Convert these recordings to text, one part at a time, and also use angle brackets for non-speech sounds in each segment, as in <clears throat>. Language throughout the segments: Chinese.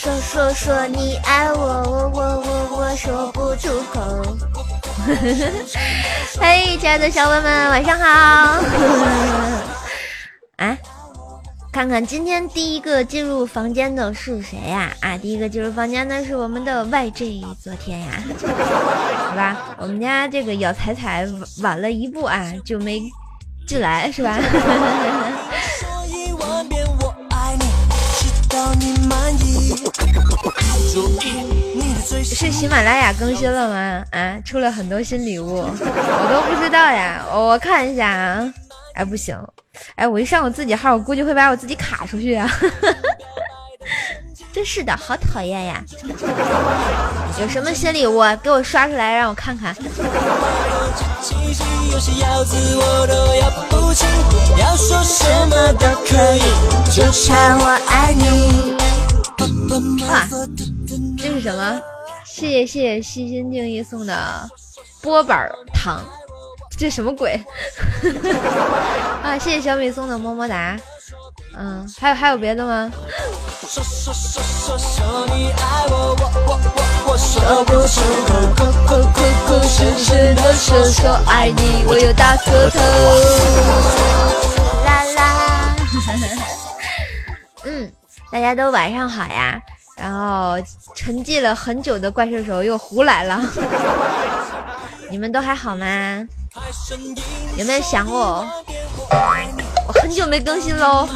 说说说你爱我，我我我我说不出口。<laughs> 嘿，亲爱的小伙伴们，晚上好。<laughs> 啊，看看今天第一个进入房间的是谁呀？啊，第一个进入房间的是我们的 YJ，昨天呀，好吧，我们家这个姚彩彩晚了一步啊，就没进来，是吧？是喜马拉雅更新了吗？啊，出了很多新礼物，我都不知道呀。我看一下啊。哎，不行，哎，我一上我自己号，我估计会把我自己卡出去啊。<laughs> 真是的，好讨厌呀！有什么新礼物给我刷出来让我看看。哇，这是什么？谢谢谢谢细心定义送的波板糖，这什么鬼？<laughs> 啊，谢谢小米送的么么哒。嗯，还有还有别的吗？啦啦，嗯，大家都晚上好呀。然后沉寂了很久的怪兽手又胡来了，<laughs> 你们都还好吗？有没有想我？我很久没更新喽。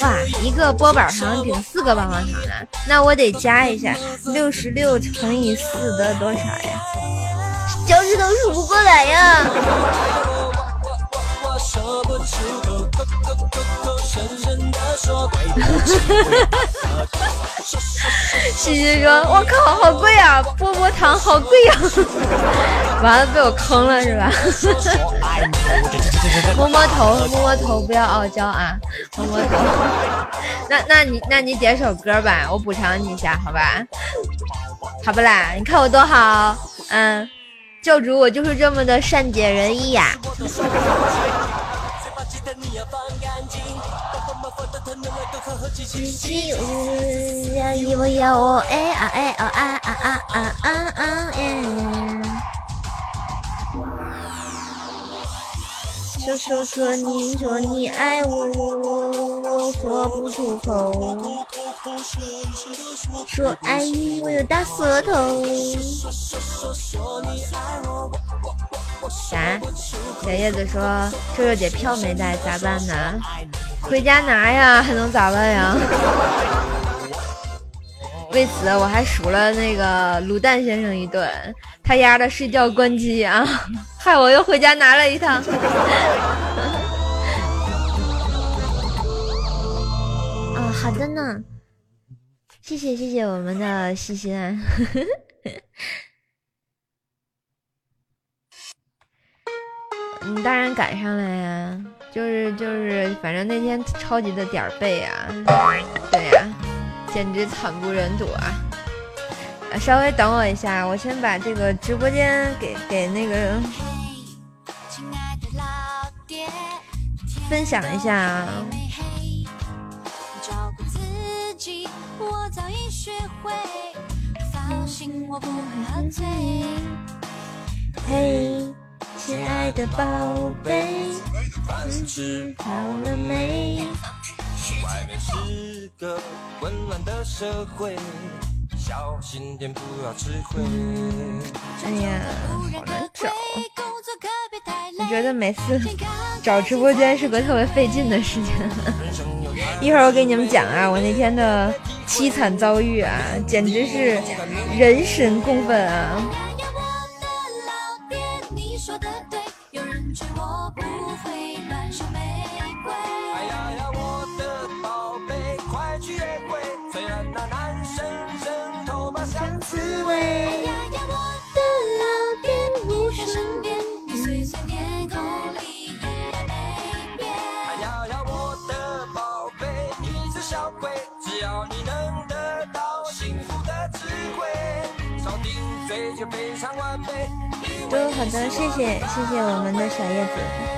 哇，一个波板糖顶四个棒棒糖啊，那我得加一下，六十六乘以四得多少呀？脚趾头数不过来呀！<laughs> 西西说：“我靠，好贵啊！波波糖好贵呀！” <laughs> 完了，被我坑了是吧？<laughs> 摸摸头，摸摸头，不要傲娇啊！摸摸头。那那你那你点首歌吧，我补偿你一下，好吧？好不啦？你看我多好，嗯，教主我就是这么的善解人意呀。啊说说说你说你爱我我我我说不出口，说爱你我有大舌头。啥？小叶子说瘦瘦姐票没带咋办呢？回家拿呀，还能咋办呀？为此我还数了那个卤蛋先生一顿，他丫的睡觉关机啊，<laughs> 害我又回家拿了一趟。<laughs> 啊，好的呢，谢谢谢谢我们的西西安。你当然赶上了呀，就是就是，反正那天超级的点儿背啊，对呀，简直惨不忍睹啊！稍微等我一下，我先把这个直播间给给那个分享一下啊。嘿。亲爱的宝贝，你吃好了没？外面是个混乱的社会，小心点不要吃亏。哎呀，好难找！我觉得每次找直播间是个特别费劲的事情。<laughs> 一会儿我给你们讲啊，我那天的凄惨遭遇啊，简直是人神共愤啊！滋味的都很多谢谢谢谢我们的小叶子。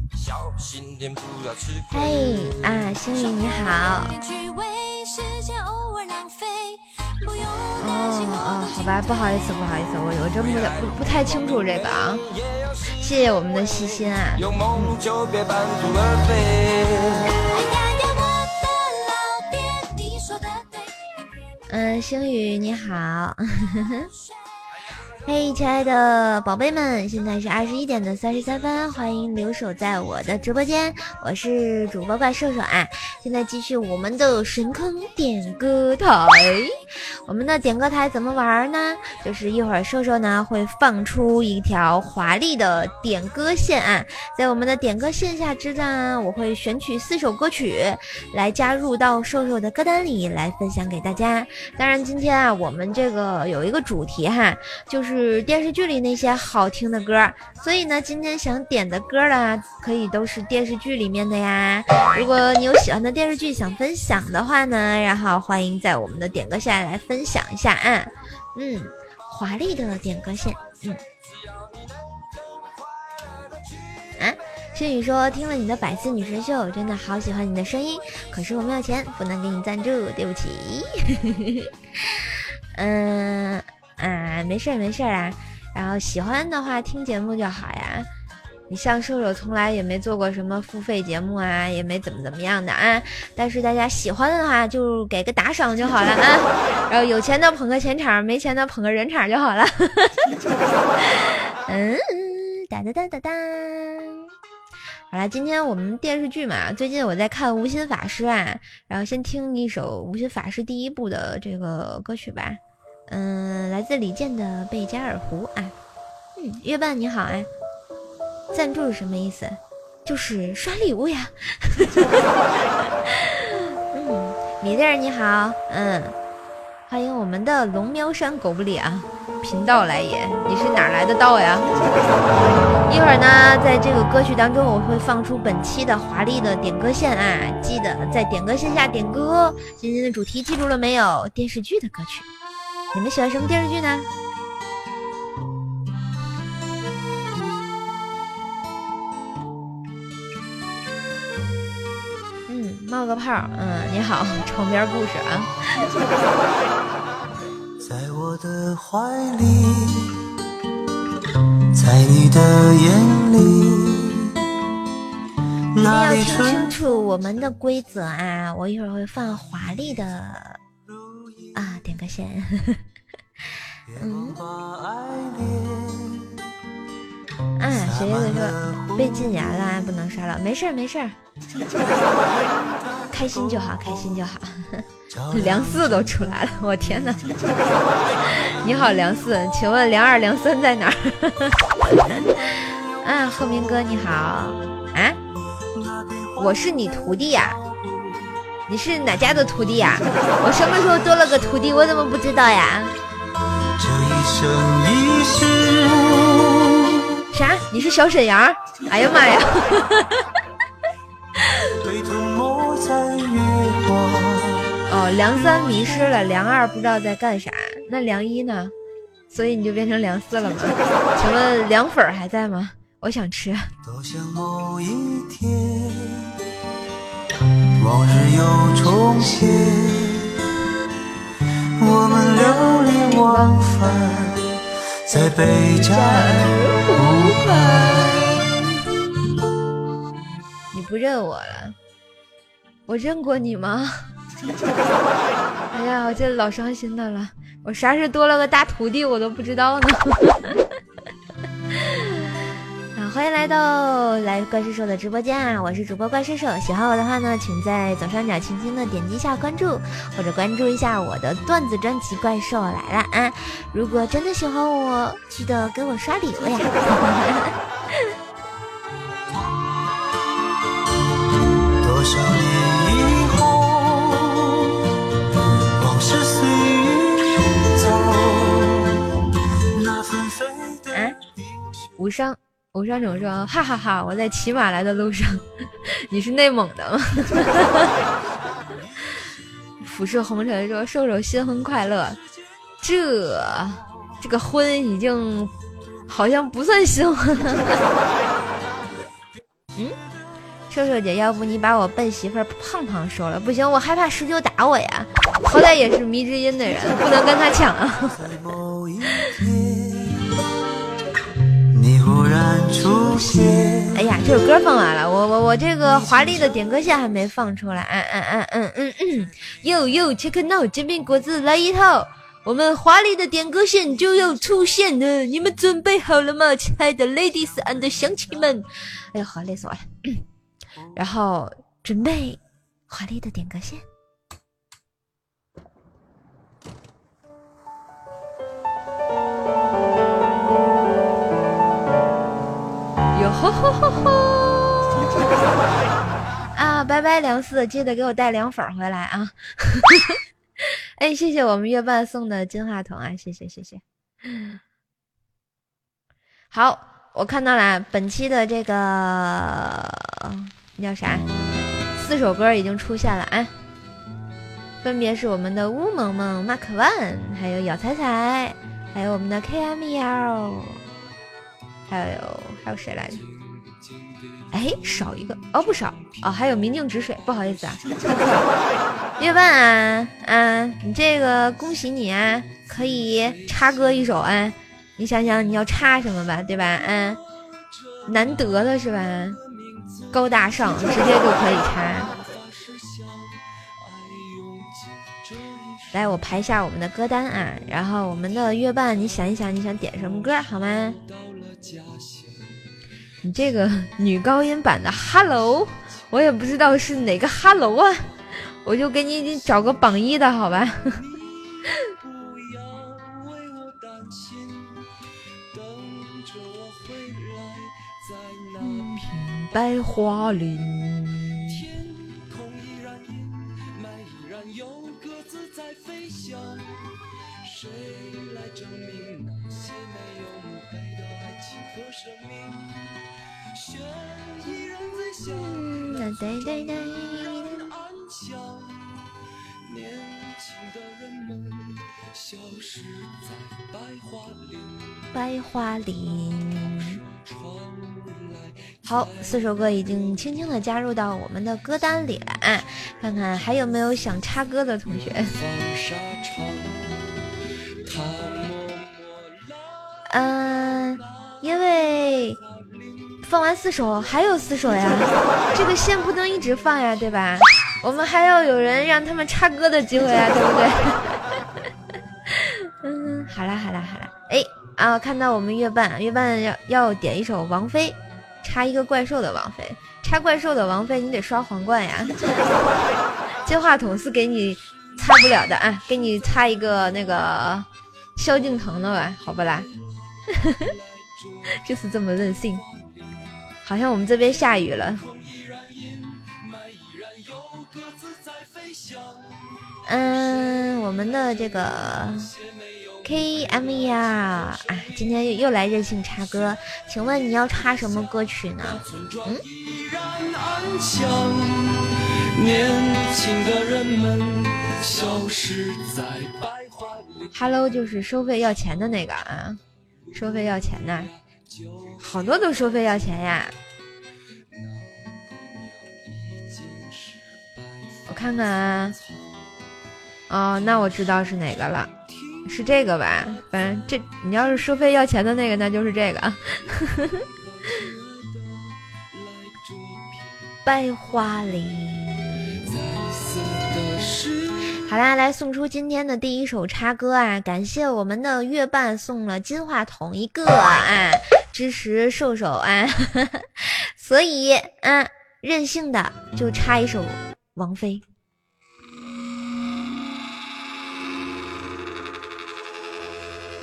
嘿啊，星宇你好。哦哦，好吧，不好意思，不好意思，我我真不不不太清楚这个啊。谢谢我们的细心啊。嗯，星宇你好。<laughs> 嘿，亲爱的宝贝们，现在是二十一点的三十三分，欢迎留守在我的直播间，我是主播怪兽兽啊。现在继续我们的神坑点歌台，我们的点歌台怎么玩呢？就是一会儿兽兽呢会放出一条华丽的点歌线啊，在我们的点歌线下之战，我会选取四首歌曲来加入到兽兽的歌单里来分享给大家。当然，今天啊，我们这个有一个主题哈，就是。电视剧里那些好听的歌，所以呢，今天想点的歌呢，可以都是电视剧里面的呀。如果你有喜欢的电视剧想分享的话呢，然后欢迎在我们的点歌下来分享一下啊。嗯，华丽的点歌线。嗯。啊，轩宇说听了你的百思女神秀，真的好喜欢你的声音，可是我没有钱，不能给你赞助，对不起。<laughs> 嗯。啊，没事儿没事儿啊，然后喜欢的话听节目就好呀。你像瘦瘦从来也没做过什么付费节目啊，也没怎么怎么样的啊。但是大家喜欢的话就给个打赏就好了啊。然后有钱的捧个钱场，没钱的捧个人场就好了。<laughs> 嗯，哒哒哒哒哒。好了，今天我们电视剧嘛，最近我在看《无心法师》啊，然后先听一首《无心法师》第一部的这个歌曲吧。嗯，来自李健的《贝加尔湖》啊，嗯，月半你好啊，赞助是什么意思？就是刷礼物呀。<laughs> 嗯，米粒儿你好，嗯，欢迎我们的龙喵山狗不理啊，贫道来也，你是哪来的道呀？一会儿呢，在这个歌曲当中，我会放出本期的华丽的点歌线啊，记得在点歌线下点歌。今天的主题记住了没有？电视剧的歌曲。你们喜欢什么电视剧呢？冒个泡。嗯，你好，床边故事啊。<laughs> 在我的怀里，在你的眼里。一定要听清楚我们的规则啊！我一会儿会放华丽的。啊，点个线。嗯。哎，小叶子说被禁言了，不能刷了。没事儿，没事儿。<laughs> 开心就好，开心就好。<laughs> 梁四都出来了，我天哪！<laughs> 你好，梁四，请问梁二、梁三在哪儿？啊，鹤鸣哥你好。啊，我是你徒弟呀。你是哪家的徒弟呀？我什么时候多了个徒弟？我怎么不知道呀？啥？你是小沈阳？哎呀妈呀！<laughs> 哦，梁三迷失了，梁二不知道在干啥。那梁一呢？所以你就变成梁四了吗？请问凉粉还在吗？我想吃。往日又重现，我们流连忘返在贝加尔湖畔。你不认我了？我认过你吗？<laughs> 哎呀，我这老伤心的了。我啥时多了个大徒弟，我都不知道呢。<laughs> 啊，欢迎来到来怪兽兽的直播间啊！我是主播怪兽兽，喜欢我的话呢，请在左上角轻轻的点击一下关注，或者关注一下我的段子专辑《怪兽来了》啊！如果真的喜欢我，记得给我刷礼物呀！无伤。吴山总说：“哈哈哈，我在骑马来的路上，<laughs> 你是内蒙的吗？” <laughs> 俯视红尘说：“瘦瘦新婚快乐。”这这个婚已经好像不算新婚了。<laughs> 嗯，瘦瘦姐，要不你把我笨媳妇胖胖收了？不行，我害怕十九打我呀。好歹也是迷之音的人，不能跟他抢啊。哎呀，这首歌放完了，我我我这个华丽的点歌线还没放出来，嗯嗯嗯嗯嗯嗯，哟哟，切克闹煎饼果子来一套，我们华丽的点歌线就要出现了，你们准备好了吗，亲爱的 ladies and 乡亲们？哎呀，好累死我了，然后准备华丽的点歌线。吼吼吼吼！啊，拜拜梁四，记得给我带凉粉回来啊！<laughs> 哎，谢谢我们月半送的金话筒啊，谢谢谢谢。好，我看到了，本期的这个叫啥？四首歌已经出现了啊，分别是我们的乌萌萌、Mark One，还有咬彩彩，还有我们的 KML，还有还有谁来着？哎，少一个哦，不少哦，还有明镜止水，不好意思啊，<laughs> 月半啊，啊，你这个恭喜你啊，可以插歌一首啊，你想想你要插什么吧，对吧？嗯，难得的是吧？高大上，直接就可以插。来，我排一下我们的歌单啊，然后我们的月半，你想一想，你想点什么歌好吗？你这个女高音版的 Hello，我也不知道是哪个 Hello 啊，我就给你找个榜一的好吧。<laughs> 白桦林。百花林。好，四首歌已经轻轻的加入到我们的歌单里了啊！看看还有没有想插歌的同学。嗯，因为。放完四首，还有四首呀，<laughs> 这个线不能一直放呀，对吧？我们还要有人让他们插歌的机会啊，对不对？<laughs> 嗯，好啦好啦好啦，哎啊，看到我们月半月半要要点一首王菲，插一个怪兽的王菲，插怪兽的王菲，你得刷皇冠呀。<laughs> 接话筒是给你插不了的啊，给你插一个那个萧敬腾的吧，好不啦？就是这么任性。好像我们这边下雨了。嗯，我们的这个 K M E R 啊，今天又又来任性插歌，请问你要插什么歌曲呢？嗯。Hello，就是收费要钱的那个啊，收费要钱的。好多都收费要钱呀！看看啊，哦，那我知道是哪个了，是这个吧？反正这你要是收费要钱的那个，那就是这个。<laughs> 百花林。好啦，来送出今天的第一首插歌啊！感谢我们的月半送了金话筒一个啊！支持瘦瘦啊，<laughs> 所以啊，任性的就插一首王菲。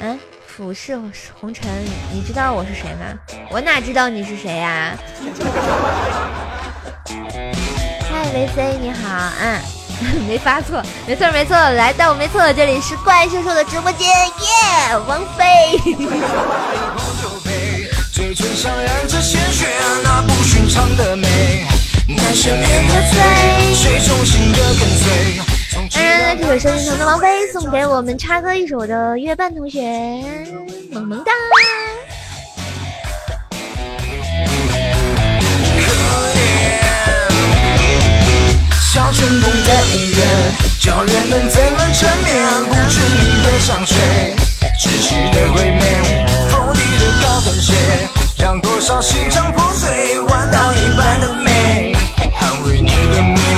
嗯，俯视红尘，你知道我是谁吗？我哪知道你是谁呀？嗨，维 C，你好，嗯，<laughs> 没发错，没错没错，来到没错，这里是怪兽兽的直播间，耶，王菲。当然，这首收听成的王菲送给我们插歌一首的月半同学，萌萌哒。小成功的音乐，教人们怎么沉眠，不知名的香水，窒息的鬼魅，厚底的高跟鞋，让多少心肠破碎，弯刀一般的美，捍卫你的秘密。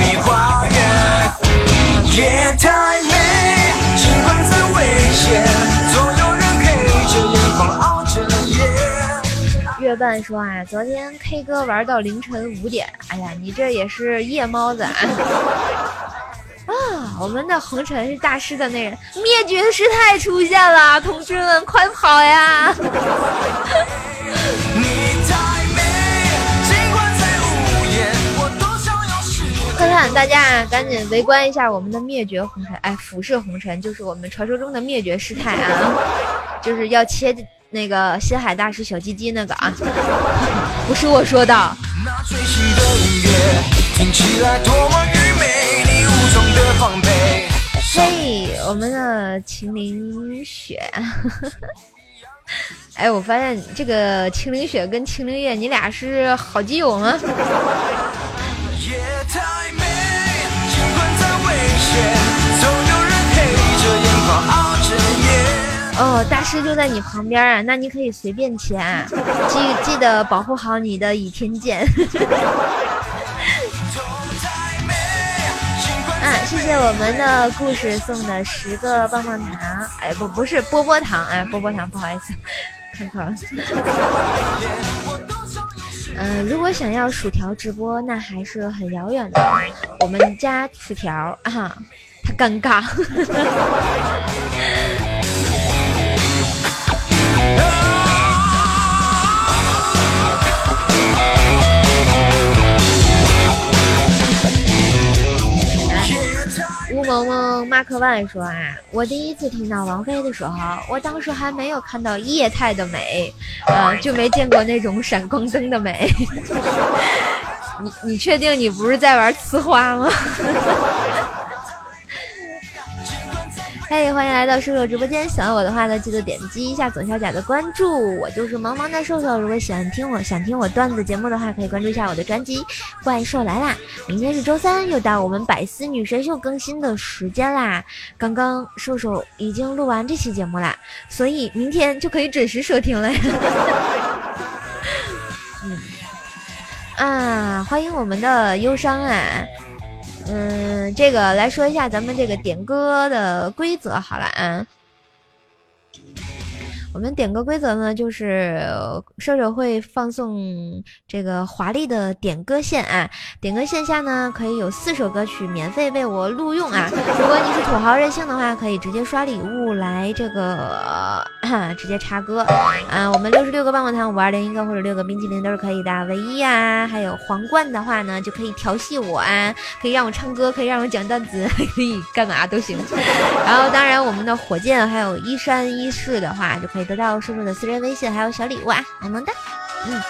夜太美，尽管再危险，总有人陪着眼眶熬着夜。月半说啊，昨天 K 歌玩到凌晨五点，哎呀，你这也是夜猫子啊！啊，我们的红尘是大师的那人，灭绝师太出现了，同志们快跑呀！<laughs> 看，大家赶紧围观一下我们的灭绝红尘，哎，俯视红尘就是我们传说中的灭绝师太啊，就是要切那个心海大师小鸡鸡那个啊，不是我说的。嘿，我们的秦岭雪，<laughs> 哎，我发现这个秦岭雪跟秦岭月，你俩是好基友吗？哦，大师就在你旁边啊，那你可以随便切，记记得保护好你的倚天剑。<laughs> 啊，谢谢我们的故事送的十个棒棒糖，哎，不，不是波波糖，哎，波波糖，不好意思，看错了。<laughs> 嗯，如果想要薯条直播，那还是很遥远的。我们家薯条啊，他尴尬。萌萌马克万说啊，我第一次听到王菲的时候，我当时还没有看到液态的美，啊，就没见过那种闪光灯的美。<laughs> 你你确定你不是在玩呲花吗？嘿，欢迎来到瘦瘦直播间！喜欢我的话呢，记得点击一下左下角的关注。我就是萌萌的瘦瘦。如果喜欢听我想听我段子节目的话，可以关注一下我的专辑《怪兽来啦》。明天是周三，又到我们百思女神秀更新的时间啦。刚刚瘦瘦已经录完这期节目啦，所以明天就可以准时收听了。<laughs> 嗯，啊，欢迎我们的忧伤啊！嗯，这个来说一下咱们这个点歌的规则好了啊。我们点歌规则呢，就是射手会放送这个华丽的点歌线啊，点歌线下呢可以有四首歌曲免费为我录用啊。如果你是土豪任性的话，可以直接刷礼物来这个 <clears throat> 直接插歌啊。我们六十六个棒棒糖，五二零一个或者六个冰淇淋都是可以的。唯一啊，还有皇冠的话呢，就可以调戏我啊，可以让我唱歌，可以让我讲段子，<laughs> 可以干嘛都行。<laughs> 然后当然我们的火箭还有一山一世的话，就可以。得到叔叔的私人微信，还有小礼物啊，萌萌哒，嗯。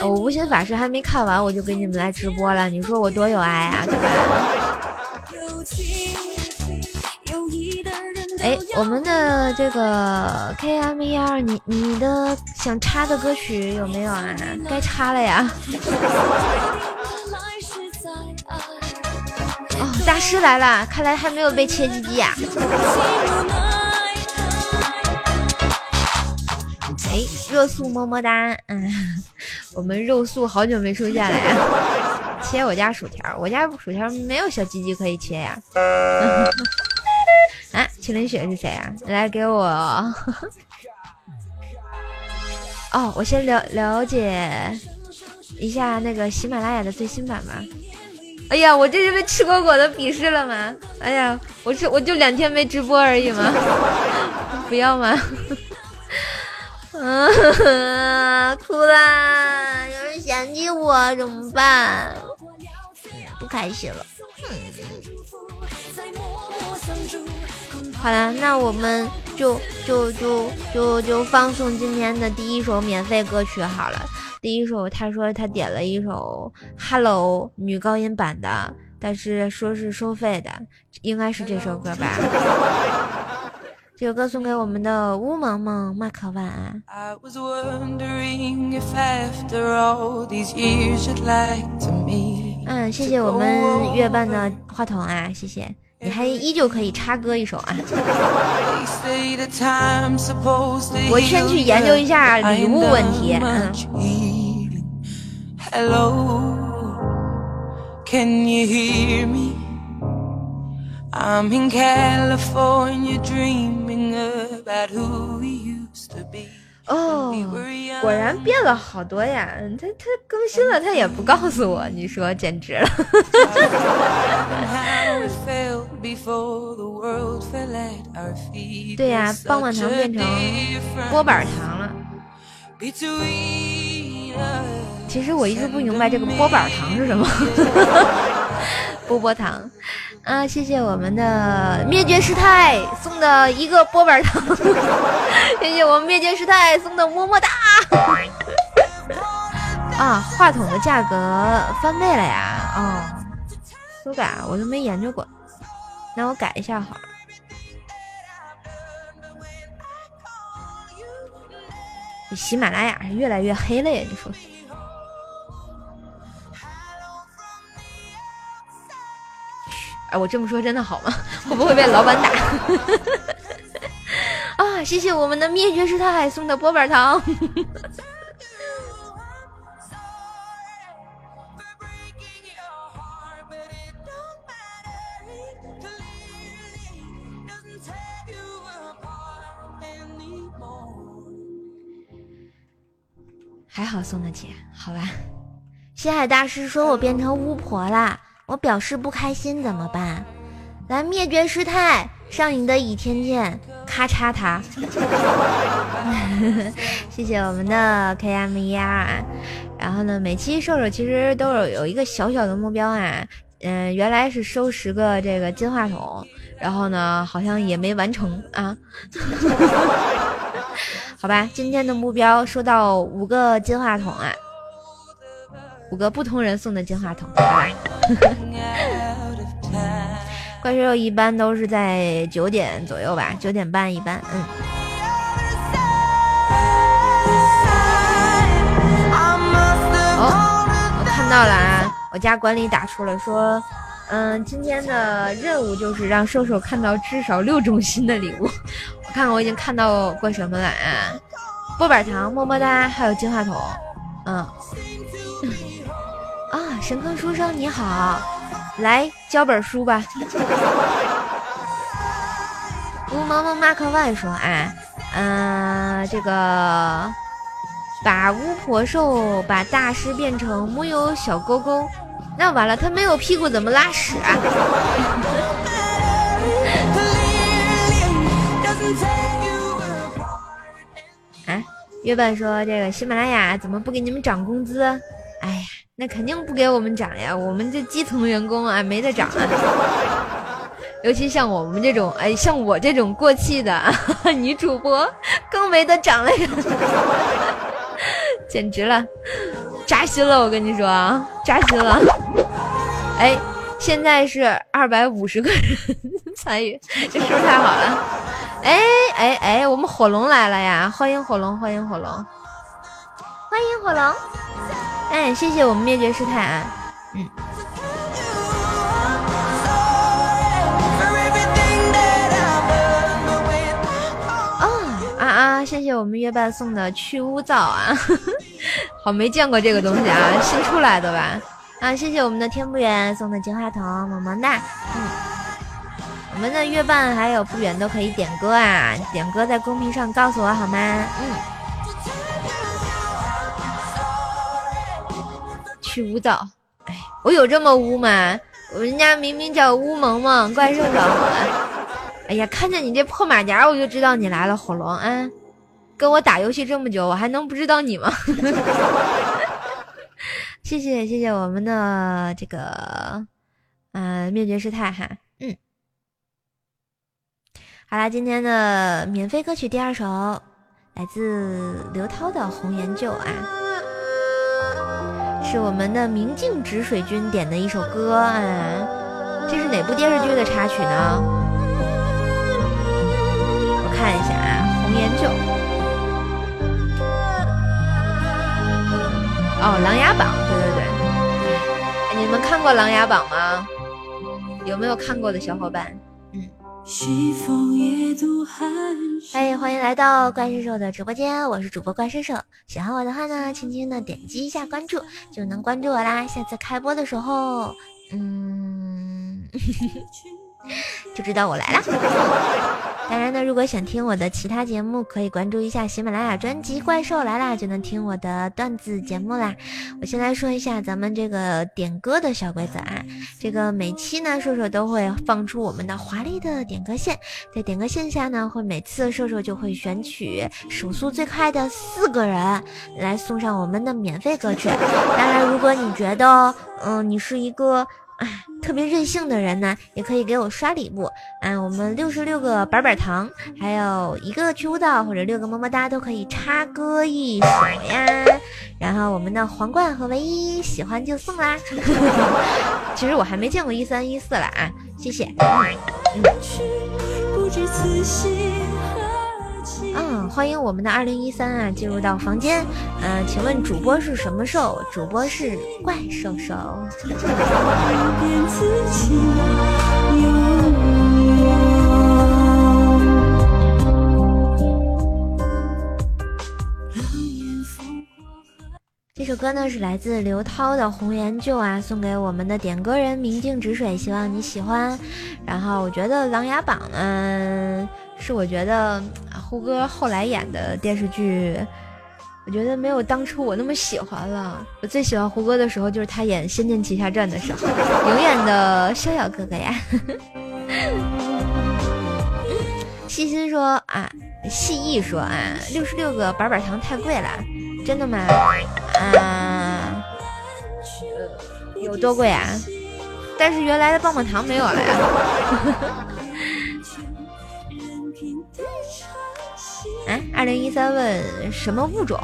我无心法师还没看完，我就给你们来直播了，你说我多有爱啊，对吧？哎，我们的这个 K M E R，你你的想插的歌曲有没有啊？该插了呀。<laughs> 大师来了，看来还没有被切鸡鸡呀。哎，热素么么哒，嗯，我们肉素好久没出现了呀。切我家薯条，我家薯条没有小鸡鸡可以切呀。<laughs> 啊，麒麟雪是谁啊？来给我。<laughs> 哦，我先了了解一下那个喜马拉雅的最新版吧。哎呀，我这是被吃果果的鄙视了吗？哎呀，我是我就两天没直播而已吗？不要吗？嗯，哭啦！有人嫌弃我怎么办？不开心了。好了，那我们就就就就就放送今天的第一首免费歌曲好了。第一首，他说他点了一首《Hello》女高音版的，但是说是收费的，应该是这首歌吧。这首歌送给我们的乌萌萌，马克晚安。嗯，谢谢我们月半的话筒啊，谢谢，你还依旧可以插歌一首啊。我先去研究一下礼物问题。嗯。<laughs> I'm in California dreaming about who we used to be. 哦，果然变了好多呀！他他更新了，他也不告诉我，你说简直了。对呀，棒棒糖变成波板糖了。其实我一直不明白这个波板糖是什么。<laughs> 波波糖。啊，谢谢我们的灭绝师太送的一个波板糖，<laughs> 谢谢我们灭绝师太送的么么哒。<laughs> 啊，话筒的价格翻倍了呀！哦，修改我都没研究过，那我改一下好了。喜马拉雅是越来越黑了呀，你说？哎，我这么说真的好吗？<laughs> 会不会被老板打？<laughs> 啊，谢谢我们的灭绝师太送的波板糖。<laughs> 还好送得起，好吧。西海大师说我变成巫婆啦。我表示不开心怎么办？来灭绝师太，上你的倚天剑，咔嚓他！<laughs> 谢谢我们的 K M E R。然后呢，每期瘦瘦其实都有有一个小小的目标啊，嗯，原来是收十个这个金话筒，然后呢，好像也没完成啊。<laughs> 好吧，今天的目标收到五个金话筒啊。五个不同人送的金话筒，<laughs> 怪兽一般都是在九点左右吧，九点半一般，嗯。哦，我看到了啊，我家管理打出了说，嗯，今天的任务就是让兽兽看到至少六种新的礼物。我看看我已经看到过什么了啊？波板糖，么么哒，还有金话筒，嗯。神坑书生你好，来教本书吧。<laughs> 乌萌萌马克万说啊，嗯，这个把巫婆兽把大师变成木有小勾勾，那完了，他没有屁股怎么拉屎啊？<laughs> 啊，月半说这个喜马拉雅怎么不给你们涨工资？哎呀。那肯定不给我们涨呀，我们这基层员工啊，没得涨。<laughs> 尤其像我们这种，哎，像我这种过气的女主播，更没得涨了，<laughs> 简直了，扎心了，我跟你说啊，扎心了。哎，现在是二百五十个人参与，这是不是太好了？哎哎哎，我们火龙来了呀，欢迎火龙，欢迎火龙，欢迎火龙。哎，谢谢我们灭绝师太啊，嗯。啊啊！谢谢我们月半送的去污皂啊，<laughs> 好没见过这个东西啊，新出来的吧？啊！谢谢我们的天不远送的金话筒，么么哒。嗯，我们的月半还有不远都可以点歌啊，点歌在公屏上告诉我好吗？嗯。去舞蹈，哎，我有这么污吗？人家明明叫乌萌萌，怪兽兽。哎呀，看见你这破马甲，我就知道你来了，火龙啊！跟我打游戏这么久，我还能不知道你吗？<laughs> 谢谢谢谢我们的这个，嗯，灭绝师太哈，嗯，好啦，今天的免费歌曲第二首来自刘涛的《红颜旧》啊，是我们的明镜止水君点的一首歌啊，这是哪部电视剧的插曲呢？我看一下啊，《红颜旧》。哦，《琅琊榜》对对对，你们看过《琅琊榜》吗？有没有看过的小伙伴？嗯。哎，欢迎来到怪兽兽的直播间，我是主播怪兽兽。喜欢我的话呢，轻轻的点击一下关注，就能关注我啦。下次开播的时候，嗯。<laughs> <laughs> 就知道我来了。当然呢，如果想听我的其他节目，可以关注一下喜马拉雅专辑《怪兽来啦》，就能听我的段子节目啦。我先来说一下咱们这个点歌的小规则啊，这个每期呢，瘦瘦都会放出我们的华丽的点歌线，在点歌线下呢，会每次瘦瘦就会选取手速最快的四个人来送上我们的免费歌曲。当然，如果你觉得，嗯，你是一个。哎，特别任性的人呢，也可以给我刷礼物。嗯，我们六十六个板板糖，还有一个去舞蹈或者六个么么哒，都可以插歌一首呀。然后我们的皇冠和唯一喜欢就送啦。<laughs> 其实我还没见过一三一四了啊，谢谢。嗯，欢迎我们的二零一三啊，进入到房间。嗯，请问主播是什么兽？主播是怪兽兽。这首歌呢是来自刘涛的《红颜旧》啊，送给我们的点歌人明镜止水，希望你喜欢。然后我觉得《琅琊榜》呢。是我觉得胡歌后来演的电视剧，我觉得没有当初我那么喜欢了。我最喜欢胡歌的时候就是他演《仙剑奇侠传》的时候，永远的逍遥哥哥呀。细心说啊，细意说啊，六十六个板板糖太贵了，真的吗？啊，有多贵啊？但是原来的棒棒糖没有了呀。哎，二零一三问什么物种？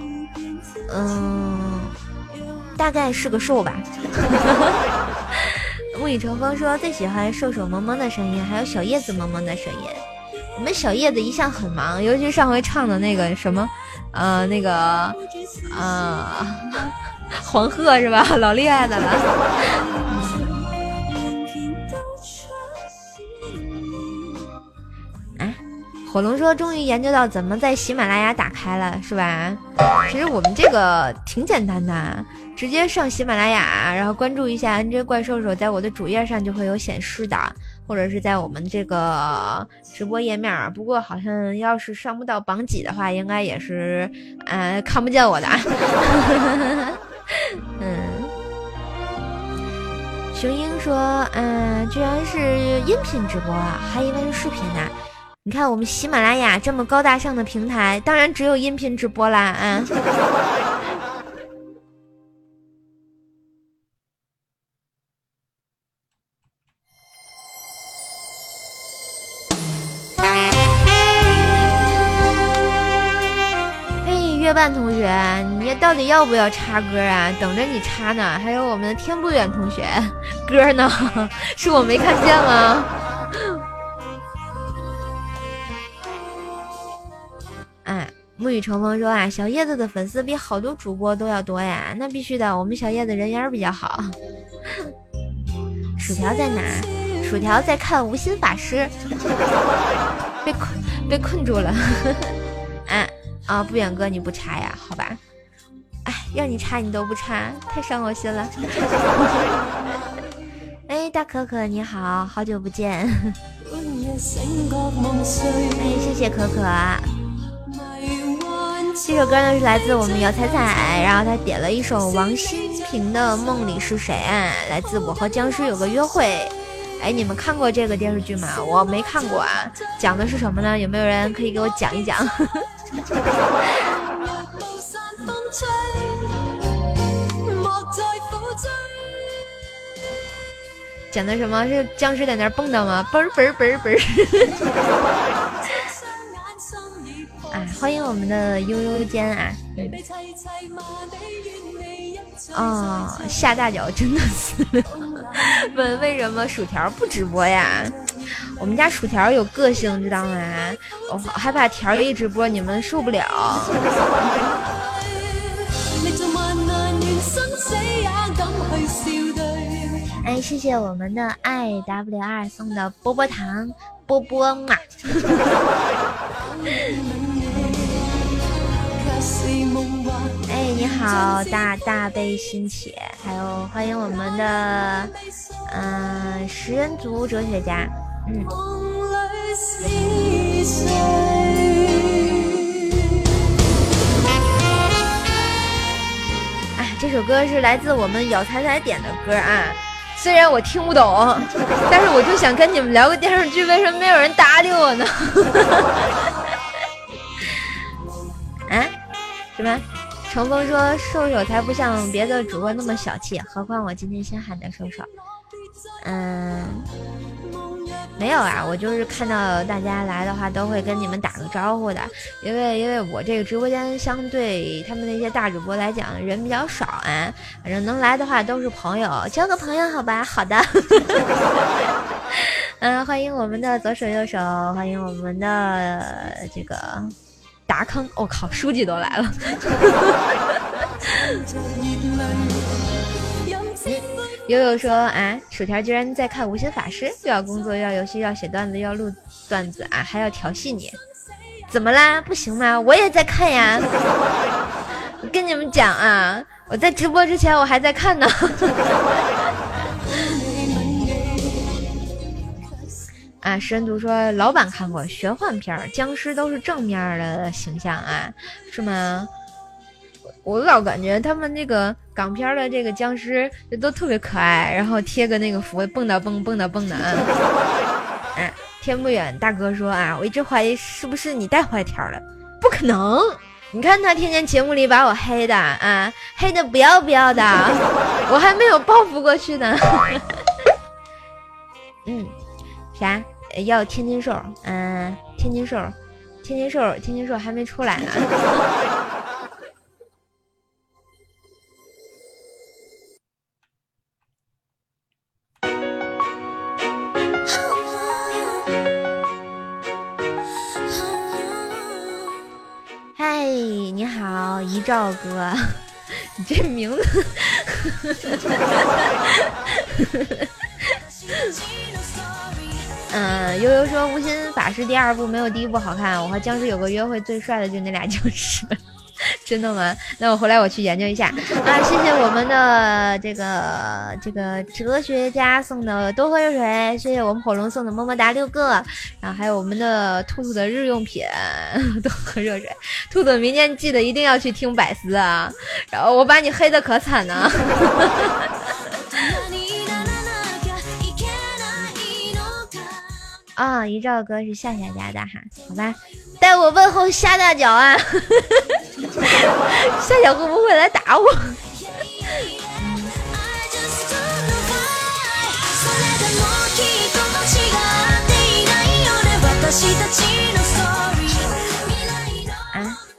嗯，大概是个兽吧。<laughs> 沐雨成风说最喜欢瘦瘦萌萌的声音，还有小叶子萌萌的声音。我们小叶子一向很忙，尤其上回唱的那个什么，呃，那个，呃，黄鹤是吧？老厉害的了。火龙说：“终于研究到怎么在喜马拉雅打开了，是吧？其实我们这个挺简单的，直接上喜马拉雅，然后关注一下 NJ 怪兽兽，在我的主页上就会有显示的，或者是在我们这个直播页面。不过好像要是上不到榜几的话，应该也是，呃，看不见我的。<laughs> 嗯，雄鹰说：，嗯，居然是音频直播啊，还以为是视频呢。”你看，我们喜马拉雅这么高大上的平台，当然只有音频直播啦啊！嘿，月半同学，你到底要不要插歌啊？等着你插呢。还有我们的天不远同学，歌呢？<laughs> 是我没看见吗？哎，沐雨成风说啊，小叶子的粉丝比好多主播都要多呀，那必须的，我们小叶子人缘比较好。<laughs> 薯条在哪？薯条在看无心法师，<laughs> 被困被困住了。<laughs> 哎啊，不远哥你不插呀？好吧。哎，让你插你都不插，太伤我心了。哎，大可可你好，好久不见。哎，谢谢可可。这首歌呢是来自我们姚彩彩，然后她点了一首王心平的《梦里是谁》，来自我和僵尸有个约会。哎，你们看过这个电视剧吗？我没看过啊，讲的是什么呢？有没有人可以给我讲一讲？<laughs> 讲的什么是僵尸在那蹦跶吗？嘣嘣嘣嘣！<laughs> 哎，欢迎我们的悠悠间啊！哦，下大脚真的是。<laughs> 问为什么薯条不直播呀？我们家薯条有个性，知道吗？我害怕条一直播你们受不了。<laughs> 哎，谢谢我们的 I W R 送的波波糖，波波嘛。<laughs> 好，大大悲心切，还有欢迎我们的嗯食人族哲学家，嗯。哎，这首歌是来自我们咬彩彩点的歌啊，虽然我听不懂，但是我就想跟你们聊个电视剧，为什么没有人搭理我呢？<laughs> 啊？什么？程峰说：“瘦瘦才不像别的主播那么小气，何况我今天先喊的瘦瘦。”嗯，没有啊，我就是看到大家来的话，都会跟你们打个招呼的，因为因为我这个直播间相对他们那些大主播来讲人比较少啊，反正能来的话都是朋友，交个朋友好吧？好的。<laughs> 嗯，欢迎我们的左手右手，欢迎我们的这个。达康，我靠，书记都来了。<laughs> 悠悠说啊，薯条居然在看《无心法师》，又要工作，又要游戏，要写段子，又要录段子啊，还要调戏你，怎么啦？不行吗？我也在看呀。我 <laughs> 跟你们讲啊，我在直播之前我还在看呢。啊，食人族说老板看过玄幻片儿，僵尸都是正面的形象啊，是吗？我老感觉他们那个港片的这个僵尸都特别可爱，然后贴个那个符，蹦跶蹦蹦跶蹦的啊。<laughs> 哎，天不远大哥说啊，我一直怀疑是不是你带坏条了，不可能！你看他天天节目里把我黑的啊，黑的不要不要的，<laughs> 我还没有报复过去呢。<laughs> 嗯，啥？要天津兽，嗯，天津兽，天津兽，天津兽还没出来呢。嗨，你好，一兆哥，<laughs> 你这名字。嗯，悠悠说《无心法师》第二部没有第一部好看。我和僵尸有个约会，最帅的就那俩僵尸，<laughs> 真的吗？那我回来我去研究一下啊！谢谢我们的这个这个哲学家送的多喝热水，谢谢我们火龙送的么么哒六个，然后还有我们的兔兔的日用品 <laughs> 多喝热水。兔兔明天记得一定要去听百思啊！然后我把你黑的可惨呢。啊，啊一兆哥是夏夏家的哈，好吧，代我问候夏大脚啊，<laughs> 夏小会不会来打我？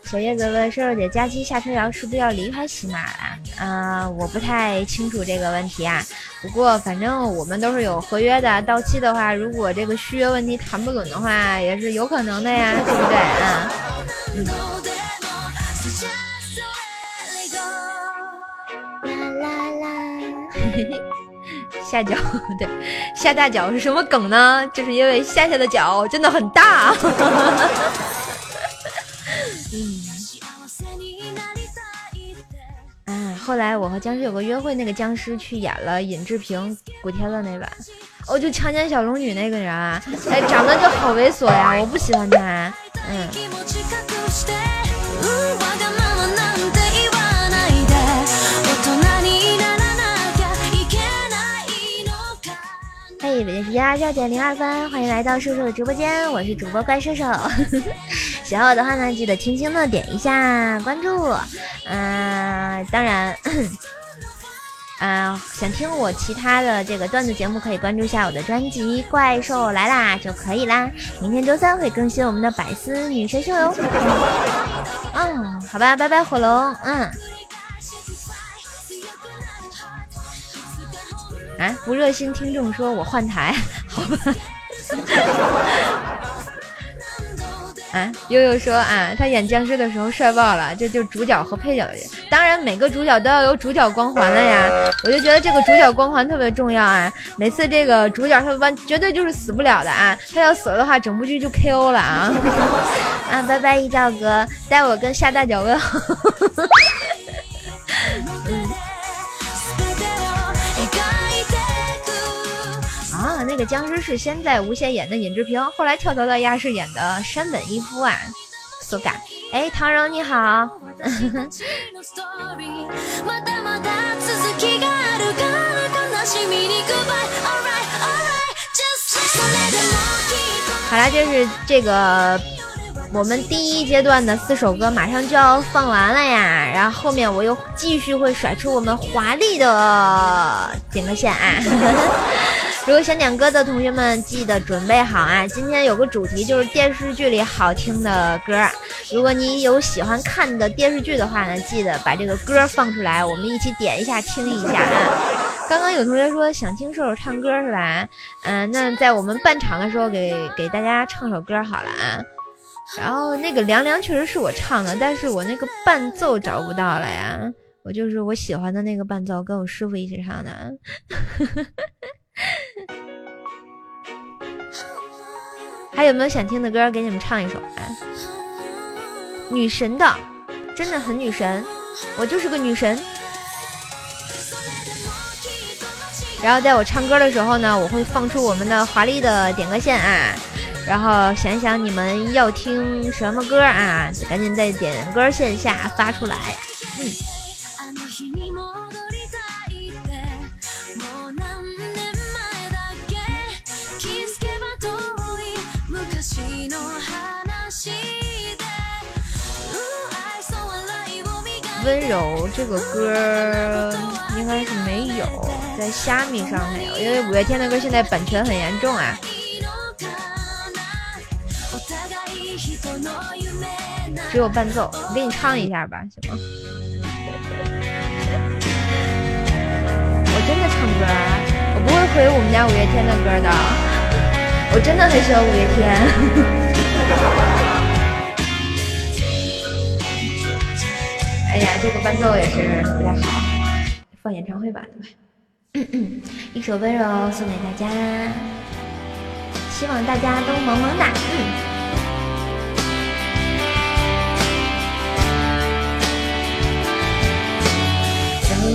小叶子问瘦瘦姐，佳期下车摇是不是要离开喜马了？啊，我不太清楚这个问题啊。不过反正我们都是有合约的，到期的话，如果这个续约问题谈不拢的话，也是有可能的呀，对不对啊？啦啦啦，<laughs> 下脚对，下大脚是什么梗呢？就是因为夏夏的脚真的很大。哎，后来我和僵尸有个约会，那个僵尸去演了尹志平、古天乐那版，哦，就强奸小龙女那个人啊，哎，长得就好猥琐呀，我不喜欢他，嗯。嘿，北京时间二十二点零二分，欢迎来到瘦瘦的直播间，我是主播怪兽兽。<laughs> 喜欢我的话呢，记得轻轻的点一下关注。嗯，当然，嗯，想听我其他的这个段子节目，可以关注一下我的专辑《怪兽来啦》就可以啦。明天周三会更新我们的百思女神秀哟。嗯，好吧，拜拜火龙。嗯。啊，不热心听众说我换台，好吧。啊，悠悠说啊，他演僵尸的时候帅爆了，这就主角和配角。当然，每个主角都要有主角光环了呀。我就觉得这个主角光环特别重要啊。每次这个主角他完绝对就是死不了的啊，他要死了的话，整部剧就 KO 了啊。<laughs> 啊，拜拜，一兆哥，代我跟夏大脚问好。这个僵尸是先在无限演的尹志平，后来跳槽到亚视演的山本一夫啊。so 嘎，哎，唐柔你好。<laughs> 好啦，就是这个我们第一阶段的四首歌马上就要放完了呀，然后后面我又继续会甩出我们华丽的点歌线啊。<laughs> 如果想点歌的同学们，记得准备好啊！今天有个主题，就是电视剧里好听的歌。如果你有喜欢看的电视剧的话呢，记得把这个歌放出来，我们一起点一下听一下啊！刚刚有同学说想听射手唱歌是吧？嗯，那在我们半场的时候给给大家唱首歌好了啊。然后那个凉凉确实是我唱的，但是我那个伴奏找不到了呀。我就是我喜欢的那个伴奏，跟我师傅一起唱的。<laughs> 还有没有想听的歌？给你们唱一首啊！女神的，真的很女神，我就是个女神。然后在我唱歌的时候呢，我会放出我们的华丽的点歌线啊，然后想想你们要听什么歌啊，赶紧在点歌线下发出来。嗯。温柔这个歌应该是没有在虾米上没有，因为五月天的歌现在版权很严重啊。只有伴奏，我给你唱一下吧，行吗？我真的唱歌，我不会回我们家五月天的歌的，我真的很喜欢五月天。<laughs> 哎呀，这个伴奏也是不太好，放演唱会版的吧。一首温柔送给大家，希望大家都萌萌哒。走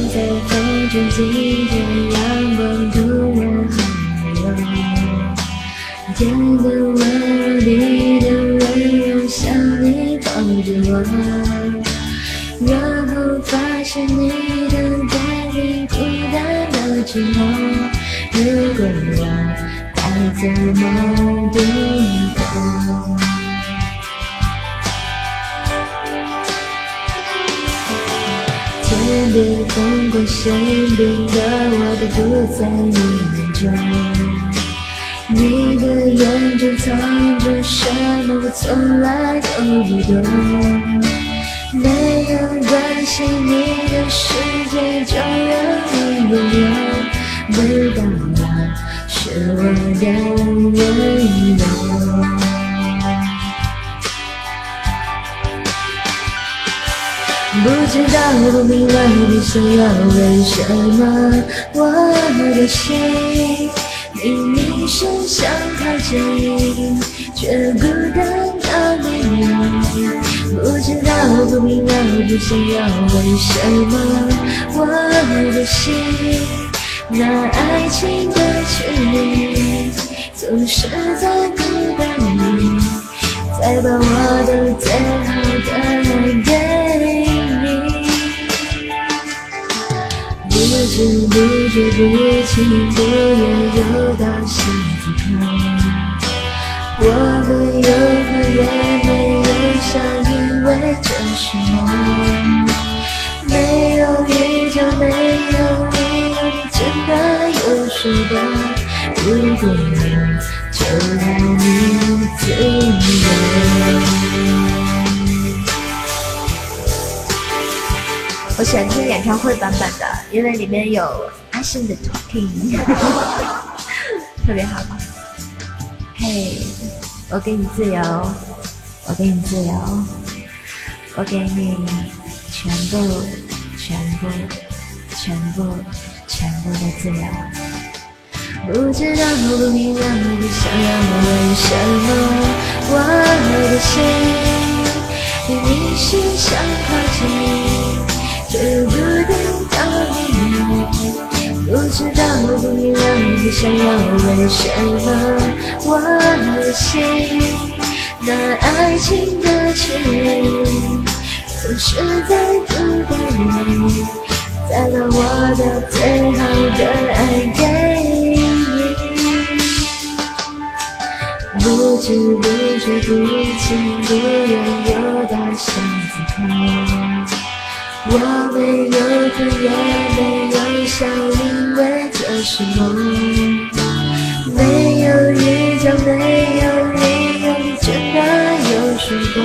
在风中，今天阳光突然好热，天的温柔，地的温柔，像你抱着我。然后发现你等待你孤单的寂寞。如果我该怎么度过，天边风光身边的我都不在你眼中。你的眼中藏着什么？我从来都不懂。没人关心你的世界，就让你拥有。回到我是我的温柔。不知道不明白你想要为什么，我的心明明是想靠近，却孤单到没有。不知道不明了不想要，为什么。我的心那爱情的距离总是在孤单里，再把我的最好的爱给不知不觉不情不愿又到下一刻，我们有哭也没有笑，因为这是梦。没有雨就没有你，你真的有说过，如果有，就让你自由。喜欢听演唱会版本的，因为里面有阿信的 talking，<laughs> 特别好。嘿，我给你自由，我给你自由，我给你全部、全部、全部、全部的自由。不知道不明了不想要，为什么我的心明明是想靠近？却不定到你，不知道不明了不想要，为什么我的心那爱情的权利总是在孤单里，再把我的最好的爱给你，不知不觉不情不愿又到巷子口。我没有哭也没有笑，因为这是梦。没有预兆，没有理由，你真的有说过，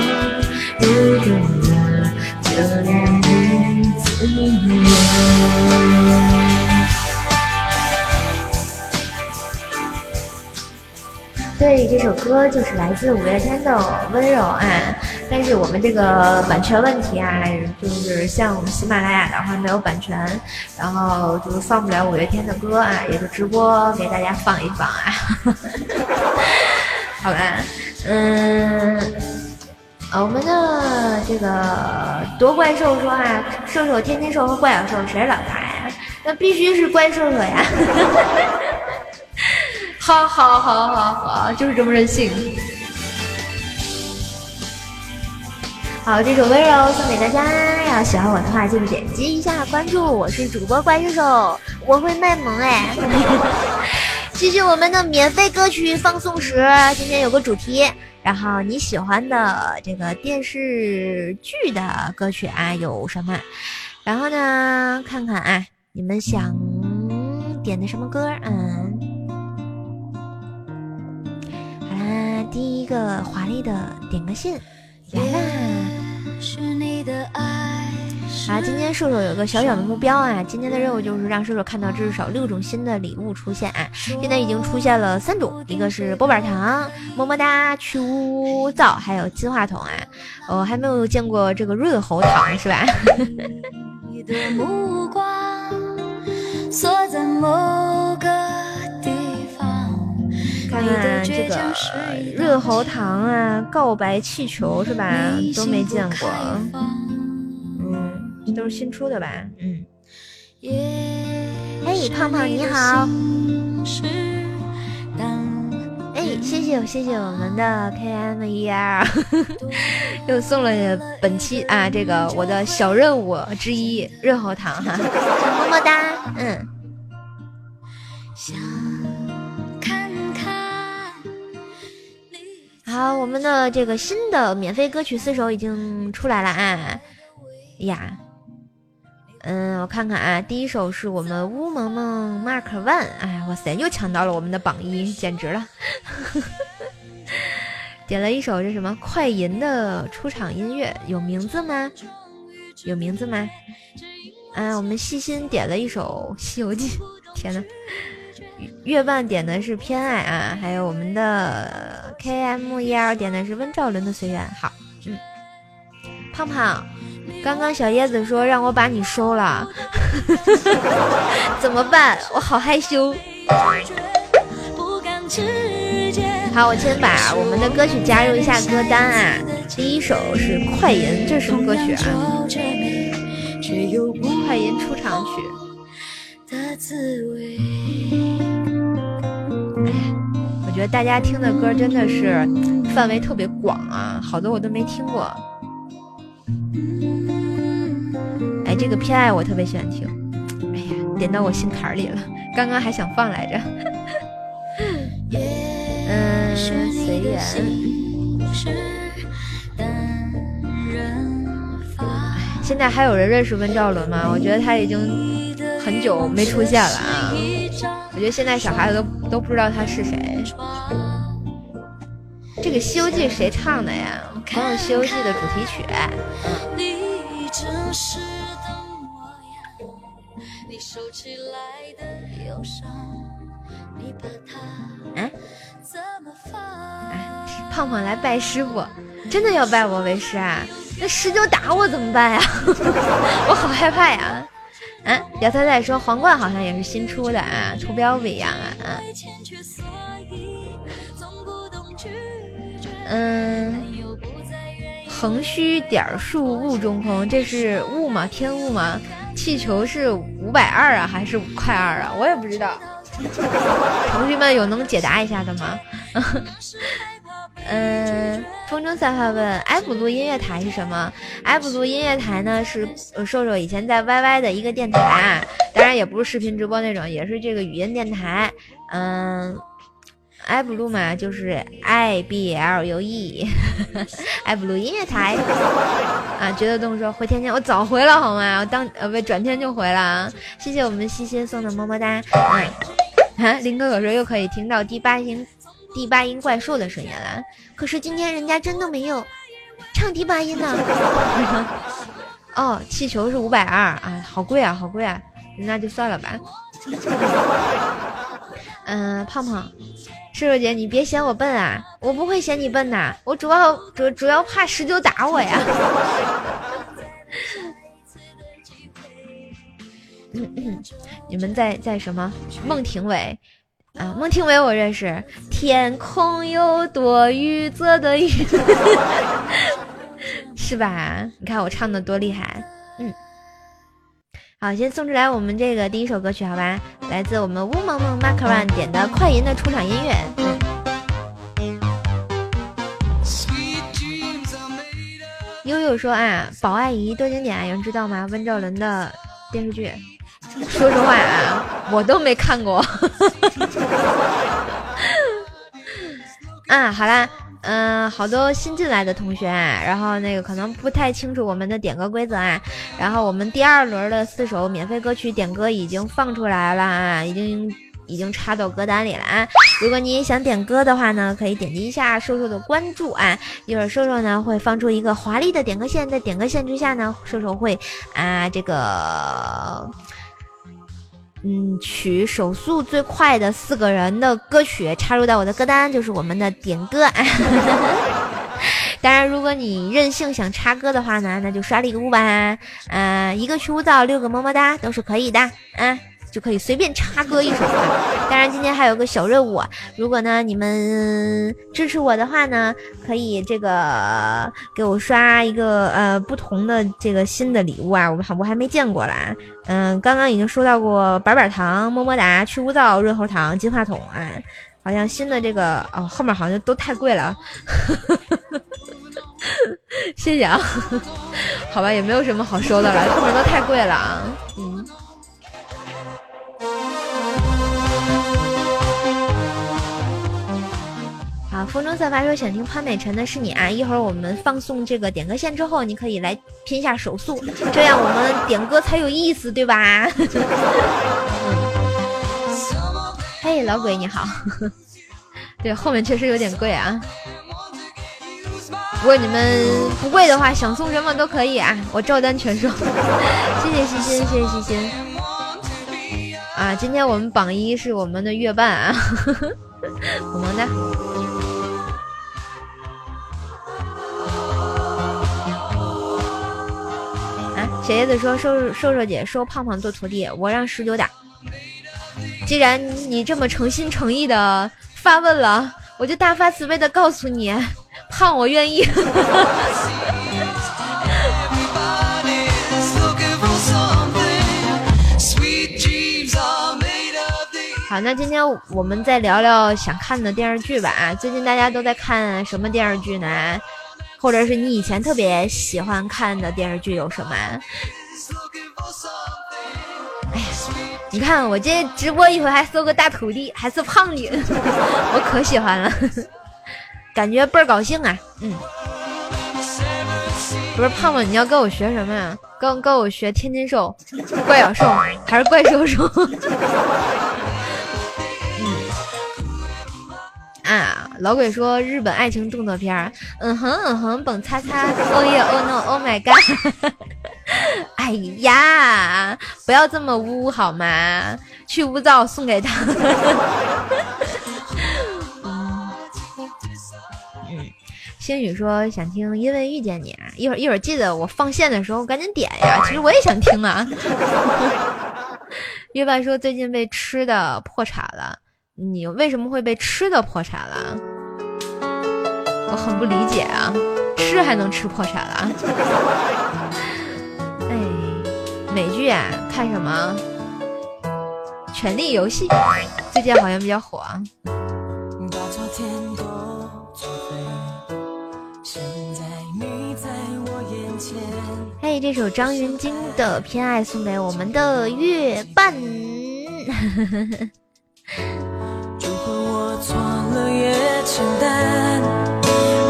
对，这首歌就是来自五月天的《温柔》啊，但是我们这个版权问题啊，就是像我们喜马拉雅的话没有版权，然后就是放不了五月天的歌啊，也就直播给大家放一放啊。<laughs> 好吧，嗯，我们的这个夺怪兽说啊，兽兽、天天兽和怪小兽谁是老大呀？那必须是怪兽兽呀。<laughs> 好好好好好，就是这么任性。好，这首温柔送给大家。要喜欢我的话，记得点击一下关注。我是主播怪兽手，我会卖萌哎。继续我们的免费歌曲放送时，今天有个主题，然后你喜欢的这个电视剧的歌曲啊有什么？然后呢，看看啊，你们想点的什么歌？嗯。第一个华丽的点个信来啦！啊，今天瘦瘦有个小小的目标啊，今天的任务就是让瘦瘦看到至少六种新的礼物出现啊！现在已经出现了三种，一个是波板糖、么么哒、去污皂，还有金话筒啊！我还没有见过这个润喉糖，是吧？看看这个润喉糖啊，告白气球是吧？都没见过，嗯，都是新出的吧？嗯。嘿，胖胖你好。哎，谢谢谢谢我们的 K M E R，<laughs> 又送了本期啊这个我的小任务之一润喉糖哈，<laughs> 么么哒，嗯。好，我们的这个新的免费歌曲四首已经出来了啊！呀，嗯，我看看啊，第一首是我们乌萌萌 Mark One，哎，哇塞，又抢到了我们的榜一，简直了！<laughs> 点了一首这什么快银的出场音乐，有名字吗？有名字吗？啊，我们细心点了一首《西游记》，天呐！月半点的是偏爱啊，还有我们的 K M E L 点的是温兆伦的随缘。好，嗯，胖胖，刚刚小叶子说让我把你收了，<laughs> 怎么办？我好害羞。好，我先把我们的歌曲加入一下歌单啊。第一首是《快银》，这是什么歌曲啊？快银出场曲。我觉得大家听的歌真的是范围特别广啊，好多我都没听过。哎，这个偏爱我特别喜欢听，哎呀，点到我心坎里了，刚刚还想放来着。嗯，随缘。现在还有人认识温兆伦吗？我觉得他已经很久没出现了啊。我觉得现在小孩子都都不知道他是谁。这个《西游记》谁唱的呀？《朋友西游记》的主题曲。嗯。哎，胖胖来拜师傅，真的要拜我为师啊？那十九打我怎么办呀？<laughs> 我好害怕呀！嗯，姚太太说皇冠好像也是新出的啊，图标不一样啊。嗯，横须点竖雾中空，这是雾吗？天雾吗？气球是五百二啊，还是五块二啊？我也不知道。<laughs> 同学们有能解答一下的吗？<laughs> 嗯，风中散花问埃普路音乐台是什么？埃普路音乐台呢是瘦瘦以前在 YY 的一个电台啊，当然也不是视频直播那种，也是这个语音电台。嗯，埃普路嘛就是 I B L U E，埃普路音乐台。啊，觉得动说回天津，我早回了好吗？我当呃不转天就回了啊。谢谢我们西西送的么么哒。嗯，林哥哥说又可以听到第八音。第八音怪兽的声音了，可是今天人家真的没有唱第八音呢。<laughs> 哦，气球是五百二啊，好贵啊，好贵啊，那就算了吧。<laughs> 嗯，胖胖，瘦瘦姐，你别嫌我笨啊，我不会嫌你笨的，我主要主主要怕十九打我呀。<laughs> 你们在在什么？孟庭苇。啊，孟庭苇我认识。天空有多雨，则的雨，<laughs> 是吧？你看我唱的多厉害。嗯，好，先送出来我们这个第一首歌曲，好吧？来自我们乌蒙蒙 Macaron 点的快银的出场音乐。悠悠说啊，宝爱姨多经典啊，有人知道吗？温兆伦的电视剧。说实话啊，我都没看过。<laughs> 啊，好啦，嗯，好多新进来的同学啊，然后那个可能不太清楚我们的点歌规则啊。然后我们第二轮的四首免费歌曲点歌已经放出来了啊，已经已经插到歌单里了啊。如果你也想点歌的话呢，可以点击一下瘦瘦的关注啊。一会儿瘦瘦呢会放出一个华丽的点歌线，在点歌线之下呢，瘦瘦会啊这个。嗯，取手速最快的四个人的歌曲插入到我的歌单，就是我们的点歌。<laughs> 当然，如果你任性想插歌的话呢，那就刷礼物吧。嗯，一个去污皂，六个么么哒，都是可以的。啊。就可以随便插歌一首了。当然，今天还有个小任务，如果呢你们支持我的话呢，可以这个给我刷一个呃不同的这个新的礼物啊，我还我还没见过啦。嗯，刚刚已经收到过板板糖、么么哒、去污皂、润喉糖、金话筒啊，好像新的这个哦后面好像都太贵了，<laughs> 谢谢啊。<laughs> 好吧，也没有什么好说的了，后面都太贵了啊。嗯。啊，风中散发说想听潘美辰的是你啊！一会儿我们放送这个点歌线之后，你可以来拼下手速，<laughs> 这样我们点歌才有意思，对吧？<laughs> 嘿，老鬼你好，<laughs> 对，后面确实有点贵啊。不过你们不贵的话，想送什么都可以啊，我照单全收。谢谢细心，谢谢细心。啊，今天我们榜一是我们的月半啊，萌萌哒。小叶子说：“瘦瘦瘦姐收胖胖做徒弟，我让十九打。既然你这么诚心诚意的发问了，我就大发慈悲的告诉你，胖我愿意。那今天我们再聊聊想看的电视剧吧。啊，最近大家都在看什么电视剧呢？或者是你以前特别喜欢看的电视剧有什么？哎呀，你看我这直播一会还搜个大徒弟，还是胖女，<laughs> 我可喜欢了，感觉倍儿高兴啊！嗯，不是胖胖，你要跟我学什么呀？跟跟我学天津兽、怪小兽还是怪兽兽？<laughs> 啊，老鬼说日本爱情动作片嗯哼嗯哼，蹦擦擦，Oh yeah Oh no Oh my god，<laughs> 哎呀，不要这么污好吗？去污皂送给他。<laughs> 嗯，星宇说想听因为遇见你啊，一会儿一会儿记得我放线的时候赶紧点呀，<laughs> 其实我也想听啊。月半说最近被吃的破产了。你为什么会被吃的破产了？我很不理解啊，吃还能吃破产了？<laughs> 哎，美剧啊，看什么？《权力游戏》最近好像比较火。嘿，这首张芸京的《偏爱》送给我们的月半。<laughs> 简单，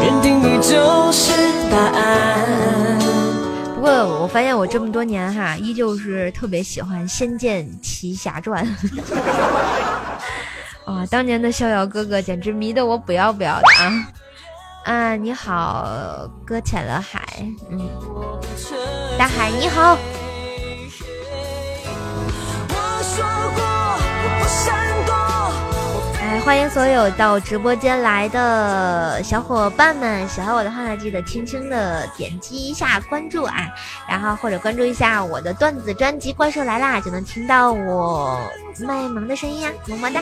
认定你就是答案。不过我发现我这么多年哈，依旧是特别喜欢《仙剑奇侠传》。<laughs> 哇，当年的逍遥哥哥简直迷得我不要不要的啊！啊，你好，搁浅了海，嗯，大海你好。我说过。欢迎所有到直播间来的小伙伴们，喜欢我的话呢记得轻轻的点击一下关注啊，然后或者关注一下我的段子专辑《怪兽来啦》，就能听到我卖萌的声音呀，么么哒。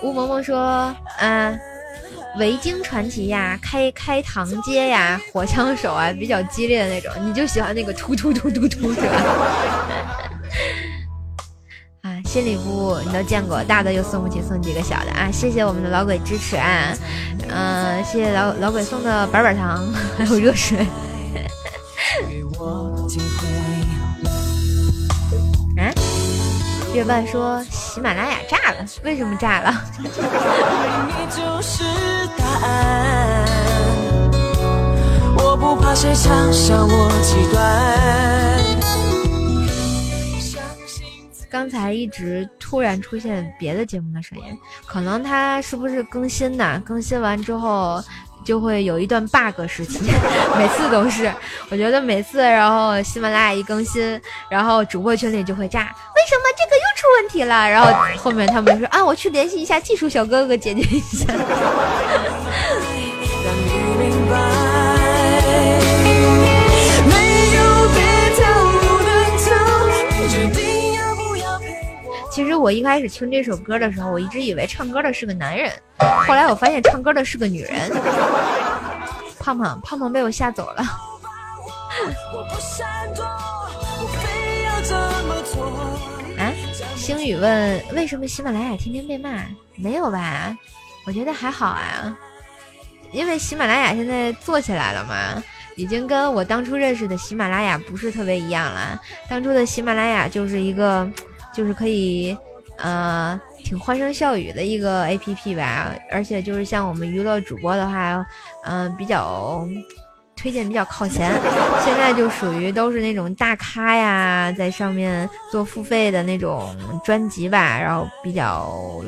吴萌萌说，嗯。维京传奇呀，开开膛街呀，火枪手啊，比较激烈的那种，你就喜欢那个突突突突突是吧？<laughs> 啊，新礼物你都见过，大的又送不起，送几个小的啊！谢谢我们的老鬼支持啊，嗯，谢谢老老鬼送的板板糖，还有热水。<laughs> 月半说喜马拉雅炸了，为什么炸了？<laughs> 刚才一直突然出现别的节目的声音，可能它是不是更新的？更新完之后。就会有一段 bug 时期，<laughs> 每次都是，我觉得每次，然后喜马拉雅一更新，然后主播群里就会炸，为什么这个又出问题了？然后后面他们说啊，我去联系一下技术小哥哥解决一下。其实我一开始听这首歌的时候，我一直以为唱歌的是个男人，后来我发现唱歌的是个女人。胖胖胖胖被我吓走了。啊？星宇问为什么喜马拉雅天天被骂？没有吧？我觉得还好啊，因为喜马拉雅现在做起来了嘛，已经跟我当初认识的喜马拉雅不是特别一样了。当初的喜马拉雅就是一个。就是可以，呃，挺欢声笑语的一个 A P P 吧，而且就是像我们娱乐主播的话，嗯，比较推荐比较靠前。现在就属于都是那种大咖呀，在上面做付费的那种专辑吧，然后比较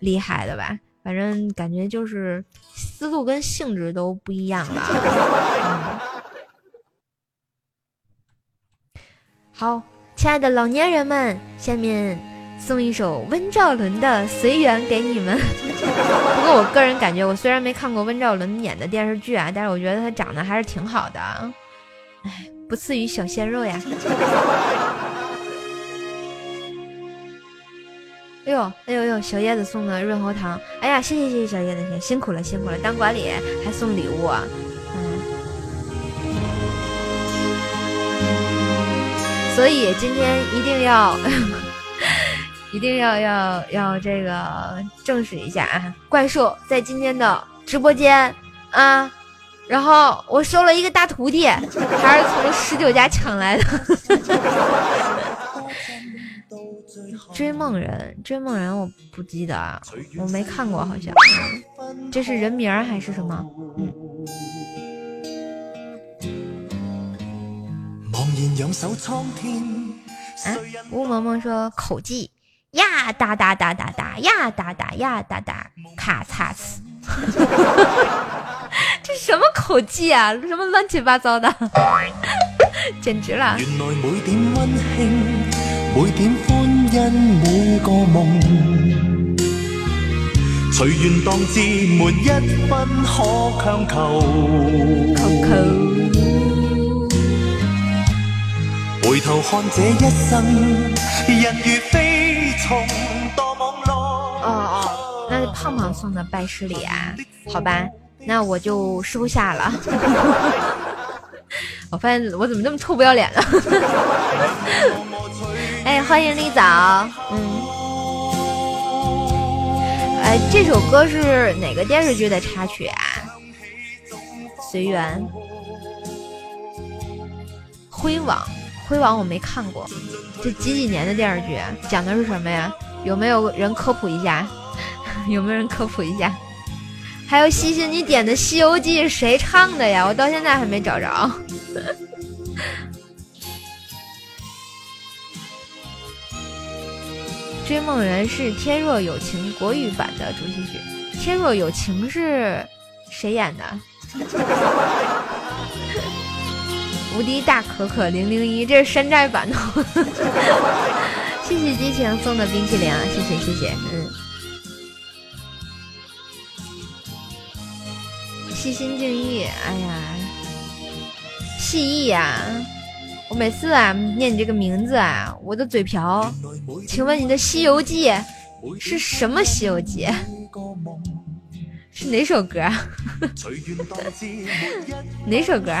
厉害的吧。反正感觉就是思路跟性质都不一样了。<laughs> 好。亲爱的老年人们，下面送一首温兆伦的《随缘》给你们。<laughs> 不过我个人感觉，我虽然没看过温兆伦演的电视剧啊，但是我觉得他长得还是挺好的。哎，不次于小鲜肉呀。哎呦哎呦呦，小叶子送的润喉糖，哎呀，谢谢谢谢小叶子，辛苦了辛苦了，当管理还送礼物，嗯。所以今天一定要。<laughs> 一定要要要这个证实一下啊！怪兽在今天的直播间啊，然后我收了一个大徒弟，还是从十九家抢来的。<laughs> 追梦人，追梦人，我不记得啊，我没看过，好像。这是人名还是什么？啊，吴萌萌说口技。呀哒哒哒哒哒呀哒哒呀哒哒，咔嚓呲，<laughs> 这什么口技啊？什么乱七八糟的，简直了！回头看这一生，人如飞。哦哦，那是胖胖送的拜师礼啊？好吧，那我就收下了。<laughs> 我发现我怎么这么臭不要脸呢？<laughs> 哎，欢迎李早，嗯，哎，这首歌是哪个电视剧的插曲啊？随缘，辉网。辉煌我没看过，这几几年的电视剧讲的是什么呀？有没有人科普一下？<laughs> 有没有人科普一下？还有西西，你点的《西游记》谁唱的呀？我到现在还没找着。<laughs> 追梦人是《天若有情》国语版的主题曲，《天若有情》是谁演的？无敌大可可零零一，这是山寨版的。<laughs> 谢谢激情送的冰淇淋，谢谢谢谢，嗯。细心敬意，哎呀，细意呀！我每次啊念你这个名字啊，我的嘴瓢。请问你的《西游记》是什么《西游记》？是哪首歌？<laughs> 哪首歌？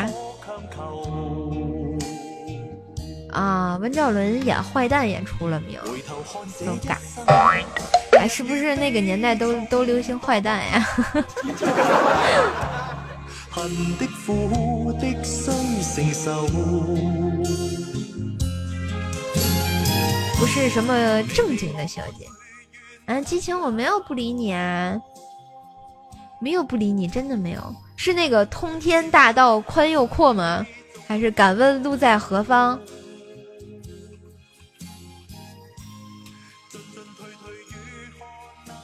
啊，温兆伦演坏蛋演出了名，都尬。哎，是不是那个年代都都流行坏蛋呀？<laughs> 不是什么正经的小姐。啊，激情，我没有不理你啊，没有不理你，真的没有。是那个通天大道宽又阔吗？还是敢问路在何方？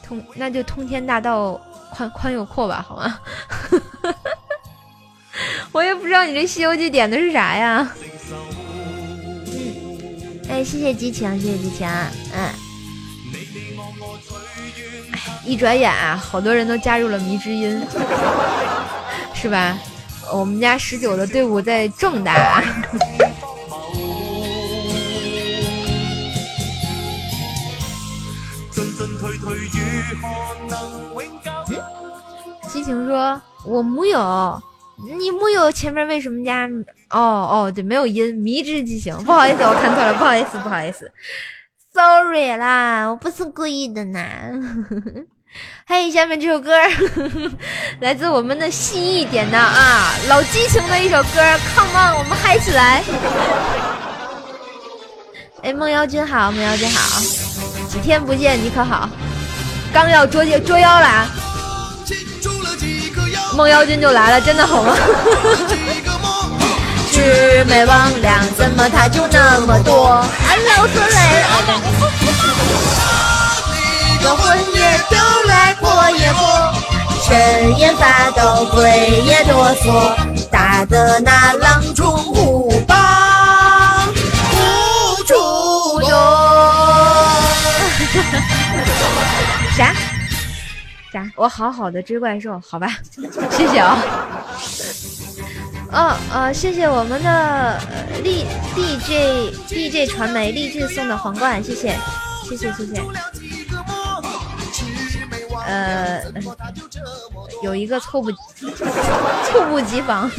通那就通天大道宽宽又阔吧，好吗？<laughs> 我也不知道你这《西游记》点的是啥呀？哎，谢谢激情，谢谢激情，嗯。哎，一转眼啊，好多人都加入了迷之音。是吧？我们家十九的队伍在壮大。激情说：“我木有，你木有前面为什么加？哦哦，对，没有音。迷之激情，不好意思，我看错了，不好意思，不好意思，sorry 啦，我不是故意的呢。” <laughs> 嘿，下面这首歌 <laughs> 来自我们的蜥蜴点的啊，老激情的一首歌，Come on，我们嗨起来！哎，梦妖君好，梦妖君好，几天不见你可好？刚要捉妖捉妖了！梦妖君就来了，真的好吗？魑魅魍魉，怎么他就那么多？Hello，孙磊。魂也丢来魄也魄，神也发抖，鬼也哆嗦，打得那狼虫虎豹无处躲。<laughs> 啥？啥？我好好的追怪兽，好吧，<laughs> 谢谢啊。<laughs> 哦哦，谢谢我们的励 DJ DJ 传媒励志送的皇冠，谢谢谢谢谢谢。呃，有一个猝不 <laughs> 猝不及防，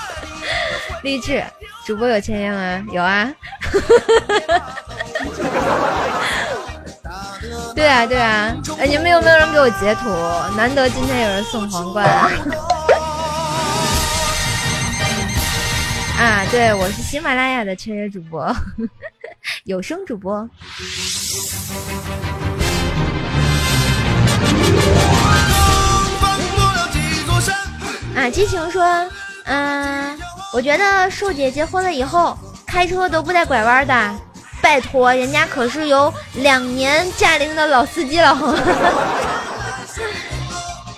<laughs> 励志主播有签约吗？有啊。<laughs> 对啊对啊，哎，你们有没有人给我截图？难得今天有人送皇冠。啊，对，我是喜马拉雅的签约主播，有声主播。啊，激情说，嗯，我觉得树姐结婚了以后开车都不带拐弯的，拜托，人家可是有两年驾龄的老司机了。<laughs>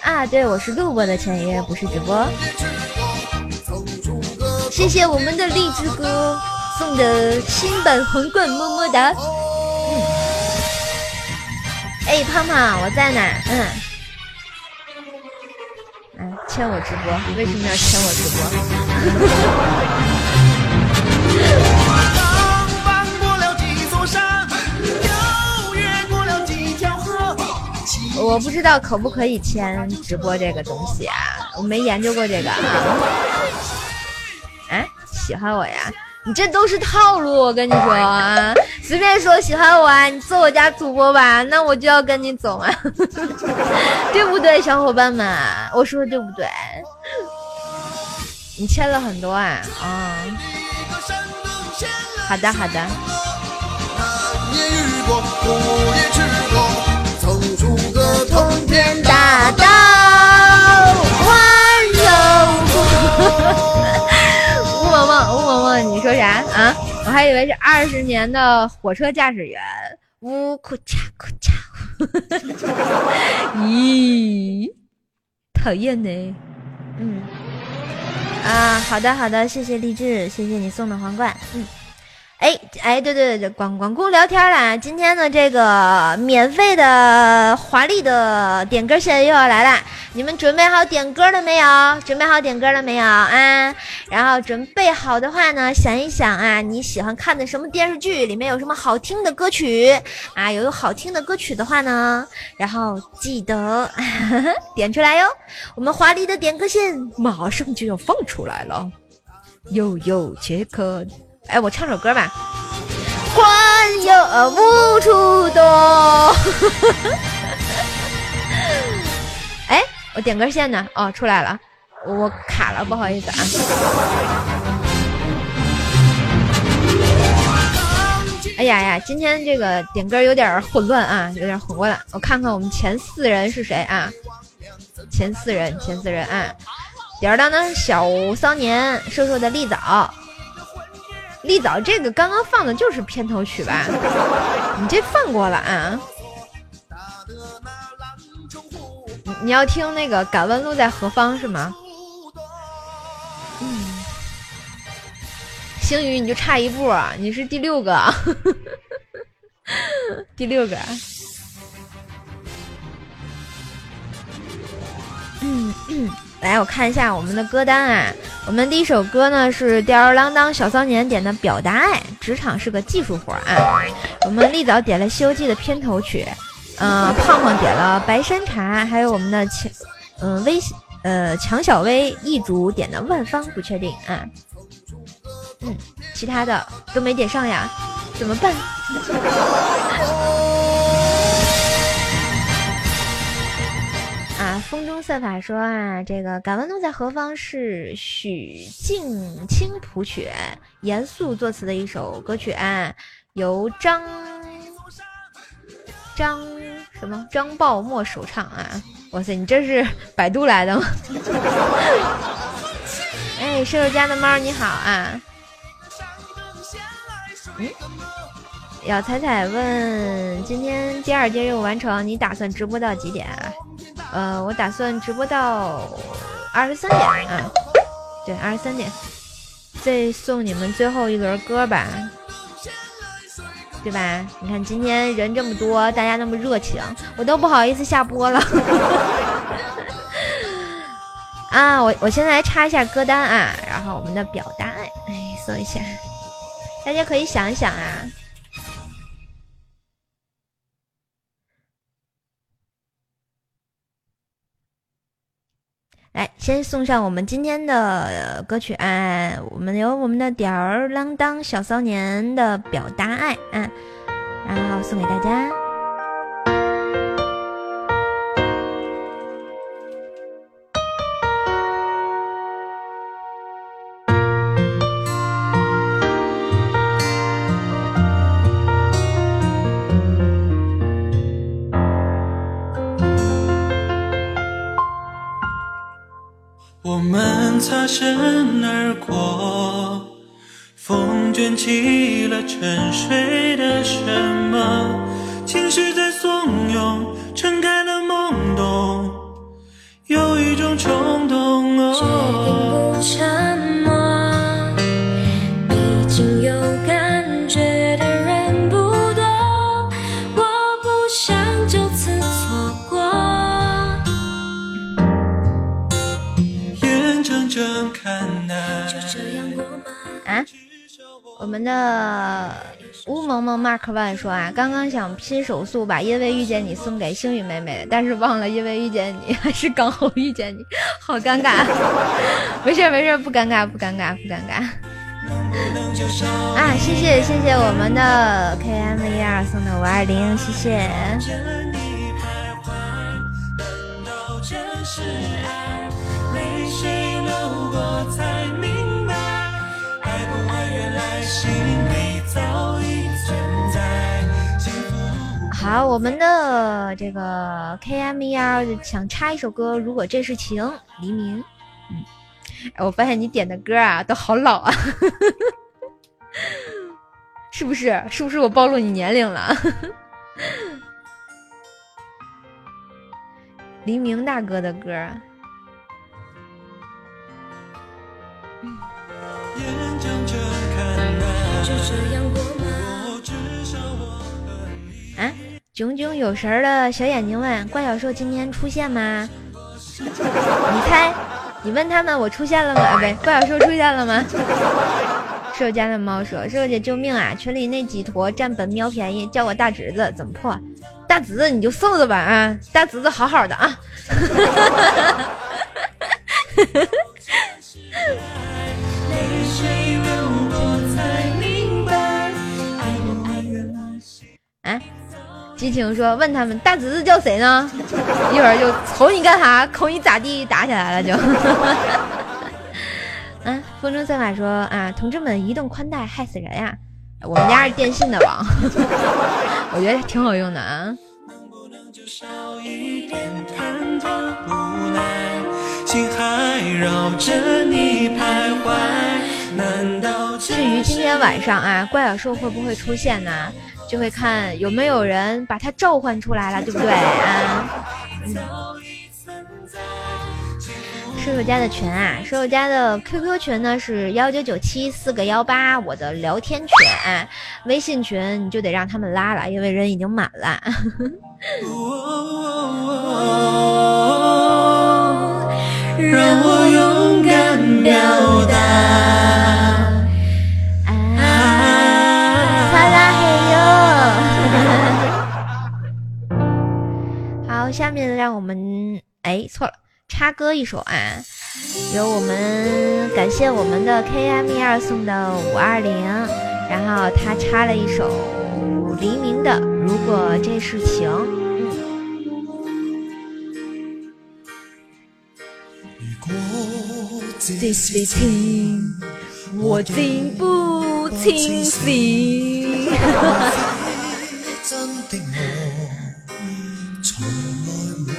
啊，对，我是录播的签约，不是直播。谢谢我们的荔枝哥送的新版皇冠，么么哒。嗯，哎，胖胖，我在哪？嗯，哎，签我直播，为什么要签我直播？<laughs> 我不知道可不可以签直播这个东西啊，我没研究过这个啊。<laughs> 喜欢我呀？你这都是套路，我跟你说啊！随便说喜欢我啊，你做我家主播吧，那我就要跟你走啊，<laughs> 对不对，小伙伴们？我说的对不对？你欠了很多啊？啊，好的好的。通天大道，还以为是二十年的火车驾驶员。呜库嚓库嚓，<laughs> 咦，讨厌呢。嗯，啊，好的好的，谢谢励志，谢谢你送的皇冠。嗯。哎哎，对对对，光光顾聊天啦！今天的这个免费的华丽的点歌线又要来了，你们准备好点歌了没有？准备好点歌了没有啊？然后准备好的话呢，想一想啊，你喜欢看的什么电视剧？里面有什么好听的歌曲啊？有好听的歌曲的话呢，然后记得 <laughs> 点出来哟。我们华丽的点歌线马上就要放出来了，悠悠杰克。哎，我唱首歌吧。欢有无处躲。<laughs> 哎，我点歌线呢？哦，出来了，我卡了，不好意思啊。哎呀呀，今天这个点歌有点混乱啊，有点混乱。我看看我们前四人是谁啊？前四人，前四人啊！吊儿郎当小骚年，瘦瘦的丽枣。丽早，这个刚刚放的就是片头曲吧？<laughs> 你这放过了啊？你要听那个《敢问路在何方》是吗？嗯，星宇你就差一步，你是第六个，<laughs> 第六个。嗯嗯。来，我看一下我们的歌单啊。我们第一首歌呢是吊儿郎当小骚年点的《表达爱》，职场是个技术活啊。我们立早点了《西游记》的片头曲，嗯，胖胖点了《白山茶》，还有我们的强，嗯，微呃强小薇一组点的《万方不确定》啊。嗯，其他的都没点上呀，怎么办？<laughs> 风中散法说啊，这个《敢问路在何方》是许镜清谱曲，严肃作词的一首歌曲啊，由张张什么张爆墨首唱啊！哇塞，你这是百度来的吗？<laughs> 哎，射手家的猫你好啊！嗯，要彩彩问，今天第二阶任务完成，你打算直播到几点啊？呃，我打算直播到二十三点啊，对，二十三点，再送你们最后一轮歌吧，对吧？你看今天人这么多，大家那么热情，我都不好意思下播了。<laughs> 啊，我我现在来插一下歌单啊，然后我们的表达爱，哎，搜一下，大家可以想一想啊。先送上我们今天的歌曲啊，我们有我们的吊儿郎当小骚年的表达爱啊，然后送给大家。擦身而过，风卷起了沉睡的什么，情绪我们的乌萌萌 Mark One 说啊，刚刚想拼手速把《因为遇见你》送给星宇妹妹，但是忘了《因为遇见你》还是刚好遇见你，好尴尬。<laughs> 没事没事，不尴尬不尴尬不尴尬。啊，谢谢谢谢我们的 KM 一二送的五二零，谢谢。心里早已存在好，我们的这个 K M E R 想插一首歌，如果这是情，黎明。嗯，我发现你点的歌啊，都好老啊，<laughs> 是不是？是不是我暴露你年龄了？<laughs> 黎明大哥的歌。嗯啊，炯炯有神的小眼睛问怪小兽今天出现吗？<laughs> 你猜，你问他们我出现了吗？啊，不对，怪小兽出现了吗？<laughs> 兽家的猫说：“兽姐救命啊！群里那几坨占本喵便宜，叫我大侄子，怎么破？大侄子你就送着吧啊！大侄子好好的啊。<laughs> ”激情说问他们大侄子叫谁呢？一会儿就瞅你干啥，瞅你咋地，打起来了就。<laughs> 嗯，风筝赛马说啊，同志们，移动宽带害死人呀！我们家是电信的网，<laughs> 我觉得挺好用的啊。至于今天晚上啊，怪小兽会不会出现呢？就会看有没有人把他召唤出来了，<laughs> 对不对啊？射手家的群啊，射手家的 QQ 群呢是幺九九七四个幺八，我的聊天群啊，微信群你就得让他们拉了，因为人已经满了。<laughs> 让我勇敢表达。下面让我们哎错了，插歌一首啊，由我们感谢我们的 K M E 二送的五二零，然后他插了一首黎明的《如果这是情》。如果这是情，我竟不清醒。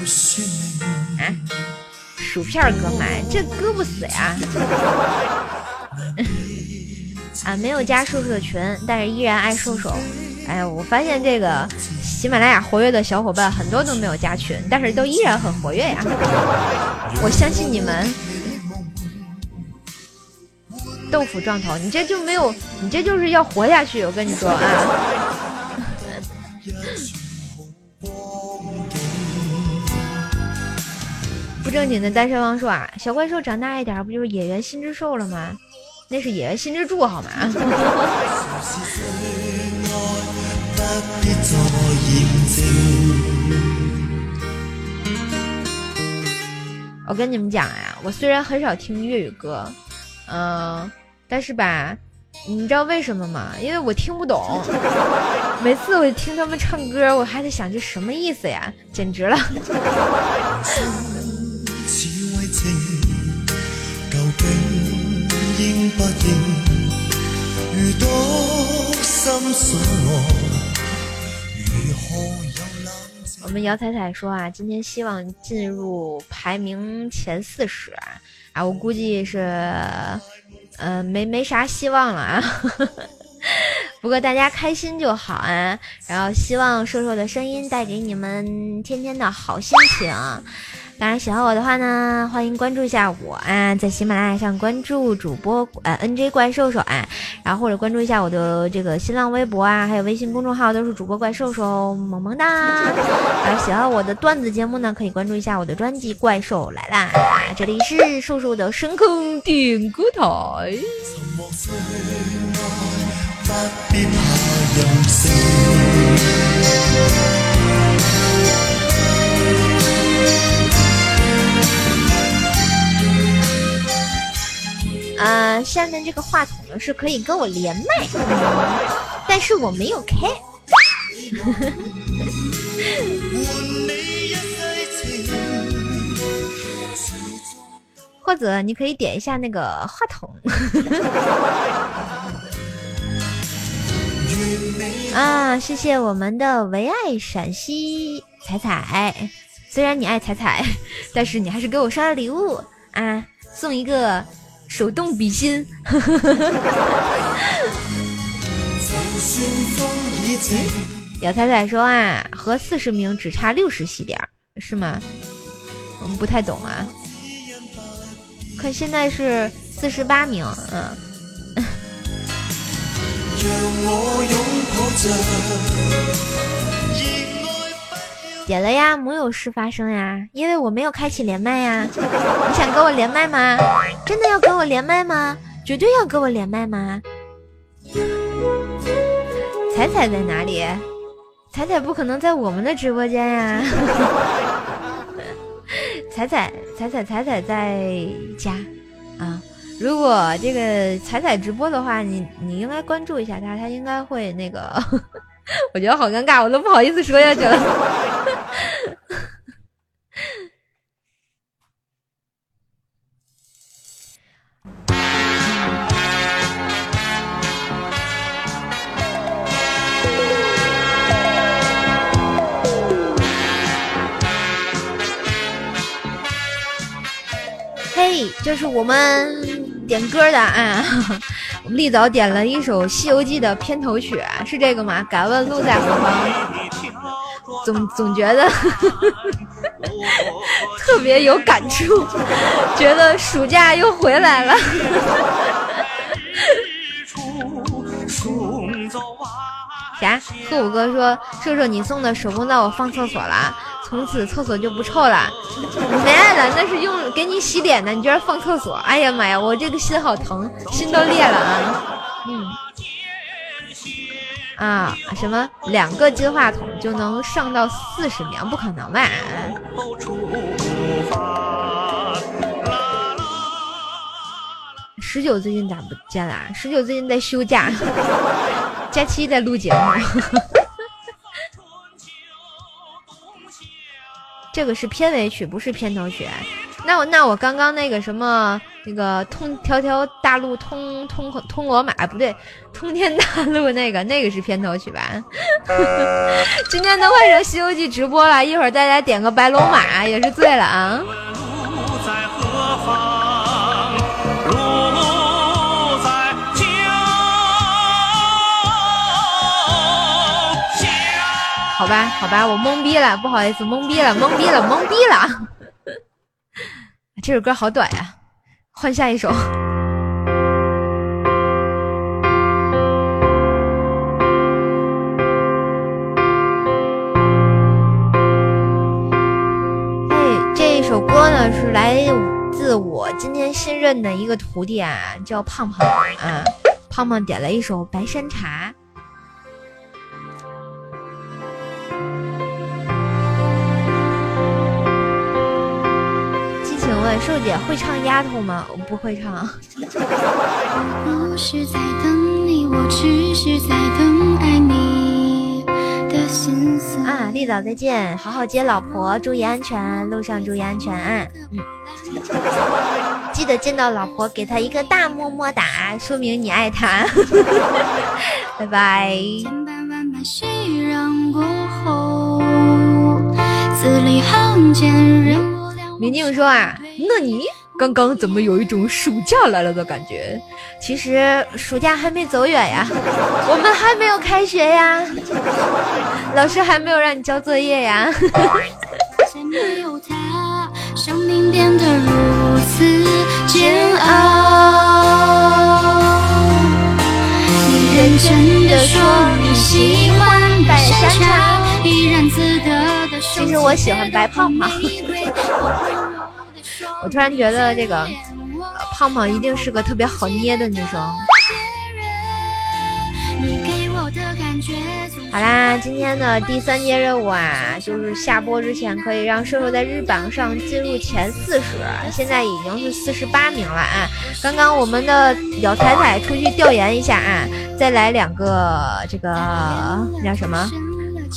薯片哥们，这割不死呀！<laughs> 啊，没有加瘦瘦的群，但是依然爱瘦瘦。哎呀，我发现这个喜马拉雅活跃的小伙伴很多都没有加群，但是都依然很活跃呀！我相信你们。豆腐撞头，你这就没有，你这就是要活下去。我跟你说啊。不正经的单身汪说啊，小怪兽长大一点不就是野原新之兽了吗？那是野原新之助好吗？<laughs> 我跟你们讲呀，我虽然很少听粤语歌，嗯，但是吧，你知道为什么吗？因为我听不懂。每次我听他们唱歌，我还得想这什么意思呀？简直了！<laughs> 我们姚彩彩说啊，今天希望进入排名前四十啊，我估计是，呃，没没啥希望了啊。<laughs> 不过大家开心就好啊，然后希望瘦瘦的声音带给你们天天的好心情。当然喜欢我的话呢，欢迎关注一下我啊，在喜马拉雅上关注主播呃 N J 怪兽兽啊，然后或者关注一下我的这个新浪微博啊，还有微信公众号都是主播怪兽兽，萌萌哒。然后喜欢我的段子节目呢，可以关注一下我的专辑《怪兽来啦》，这里是瘦瘦的深坑点歌台。呃，下面这个话筒呢是可以跟我连麦，但是我没有开。<laughs> 或者你可以点一下那个话筒。啊，谢谢我们的唯爱陕西彩彩，虽然你爱彩彩，<laughs> 但是你还是给我刷了礼物啊，送一个。手动笔芯，<laughs> 姚彩彩说啊，和四十名只差六十喜点，是吗？我们不太懂啊。可现在是四十八名，嗯。点了呀，没有事发生呀，因为我没有开启连麦呀。<laughs> 你想跟我连麦吗？真的要跟我连麦吗？绝对要跟我连麦吗？彩彩在哪里？彩彩不可能在我们的直播间呀。<laughs> 彩彩彩彩彩彩在家啊。如果这个彩彩直播的话，你你应该关注一下他，他应该会那个。<laughs> 我觉得好尴尬，我都不好意思说下去了。嘿，就是我们点歌的啊。<laughs> 我们立早点了一首《西游记》的片头曲，是这个吗？敢问路在何方？总总觉得 <laughs> 特别有感触，觉得暑假又回来了。<laughs> 啥？贺五哥说：“瘦瘦，你送的手工皂我放厕所了。”从此厕所就不臭了，没爱了，那是用给你洗脸的，你居然放厕所！哎呀妈呀，我这个心好疼，心都裂了啊！嗯，啊，什么两个金话筒就能上到四十名？不可能吧？十九最近咋不见了？十九最近在休假，<laughs> 假期在录节目。这个是片尾曲，不是片头曲。那我那我刚刚那个什么那个通条条大路通通通罗马不对，通天大路那个那个是片头曲吧？今天都快成《西游记》直播了，一会儿再来点个白龙马也是醉了啊。好吧，好吧，我懵逼了，不好意思，懵逼了，懵逼了，懵逼了。这首歌好短呀，换下一首。嘿，这首歌呢，是来自我今天新认的一个徒弟啊，叫胖胖啊。胖胖点了一首《白山茶》。姐会唱《丫头》吗？我不会唱。不是在等你，我只是在等爱你的心思。啊，丽早再见，好好接老婆，注意安全，路上注意安全啊。嗯，记得见到老婆给她一个大么么哒，说明你爱她。<laughs> 拜拜。明镜说啊，那你刚刚怎么有一种暑假来了的感觉？其实暑假还没走远呀，<laughs> 我们还没有开学呀，<laughs> 老师还没有让你交作业呀。其实我喜欢白胖胖。<laughs> 我突然觉得这个胖胖一定是个特别好捏的女生。好啦，今天的第三节任务啊，就是下播之前可以让瘦瘦在日榜上进入前四十，现在已经是四十八名了啊。刚刚我们的小彩彩出去调研一下啊，再来两个这个叫什么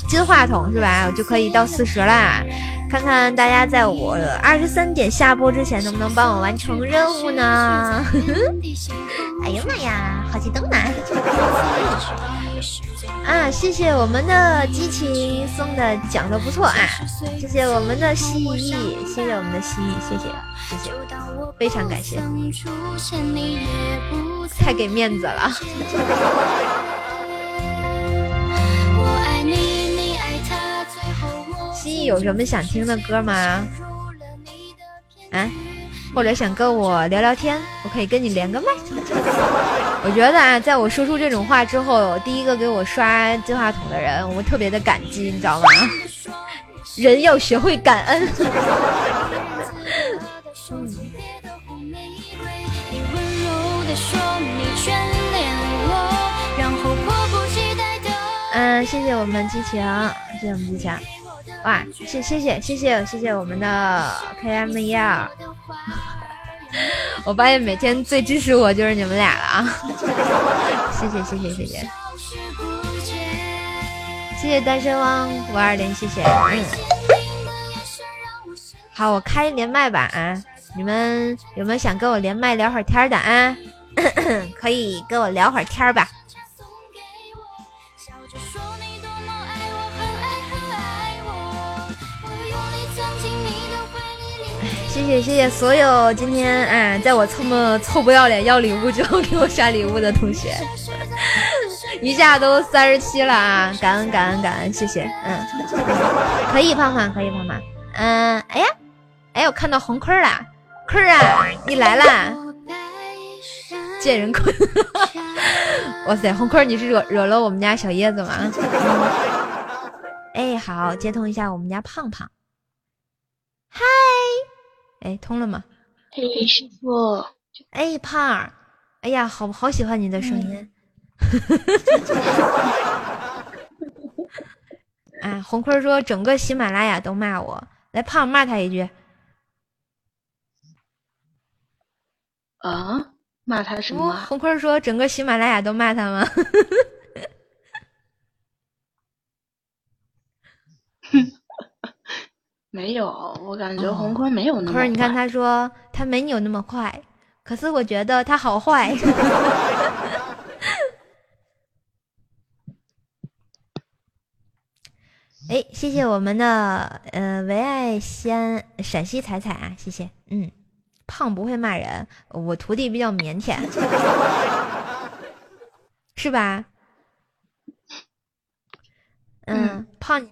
金话筒是吧？我就可以到四十啦。看看大家在我二十三点下播之前能不能帮我完成任务呢？<laughs> 哎呀妈呀，好激动呐！<laughs> 啊，谢谢我们的激情送的奖的不错啊，谢谢我们的蜥蜴，谢谢我们的蜥蜴，谢谢谢谢，非常感谢，太给面子了。<laughs> 我爱你有什么想听的歌吗？啊？或者想跟我聊聊天，我可以跟你连个麦。<laughs> 我觉得啊，在我说出这种话之后，第一个给我刷金话筒的人，我特别的感激，你知道吗？人要学会感恩。<laughs> 嗯，谢谢我们激情，谢谢我们激情。哇，谢谢谢谢谢谢谢我们的 K M 一二，<laughs> 我发现每天最支持我就是你们俩了啊！<laughs> 谢谢谢谢谢谢，谢谢单身汪五二零，谢谢。嗯，好，我开连麦吧啊！你们有没有想跟我连麦聊会儿天的啊？<coughs> 可以跟我聊会儿天吧。谢谢谢谢所有今天啊，在我这么臭不要脸要礼物之后 <laughs> 给我刷礼物的同学，一下都三十七了啊！感恩感恩感恩，谢谢，嗯，可以胖胖可以胖胖，嗯，哎呀，哎我看到红坤了，坤啊，你来啦！贱人坤，<laughs> 哇塞，红坤你是惹惹了我们家小叶子吗？<laughs> 哎，好，接通一下我们家胖胖，嗨。哎，通了吗？嘿，师傅。哎，胖儿，哎呀，好好喜欢你的声音。<laughs> 哎，红坤说整个喜马拉雅都骂我，来胖骂他一句。啊？骂他什么？红坤说整个喜马拉雅都骂他吗？哼。<laughs> 没有，我感觉红坤没有那么坏。可是你看，他说他没你有那么快，可是我觉得他好坏。<laughs> 哎，谢谢我们的呃唯爱西安陕西彩彩啊，谢谢。嗯，胖不会骂人，我徒弟比较腼腆，<laughs> 是吧？嗯，胖。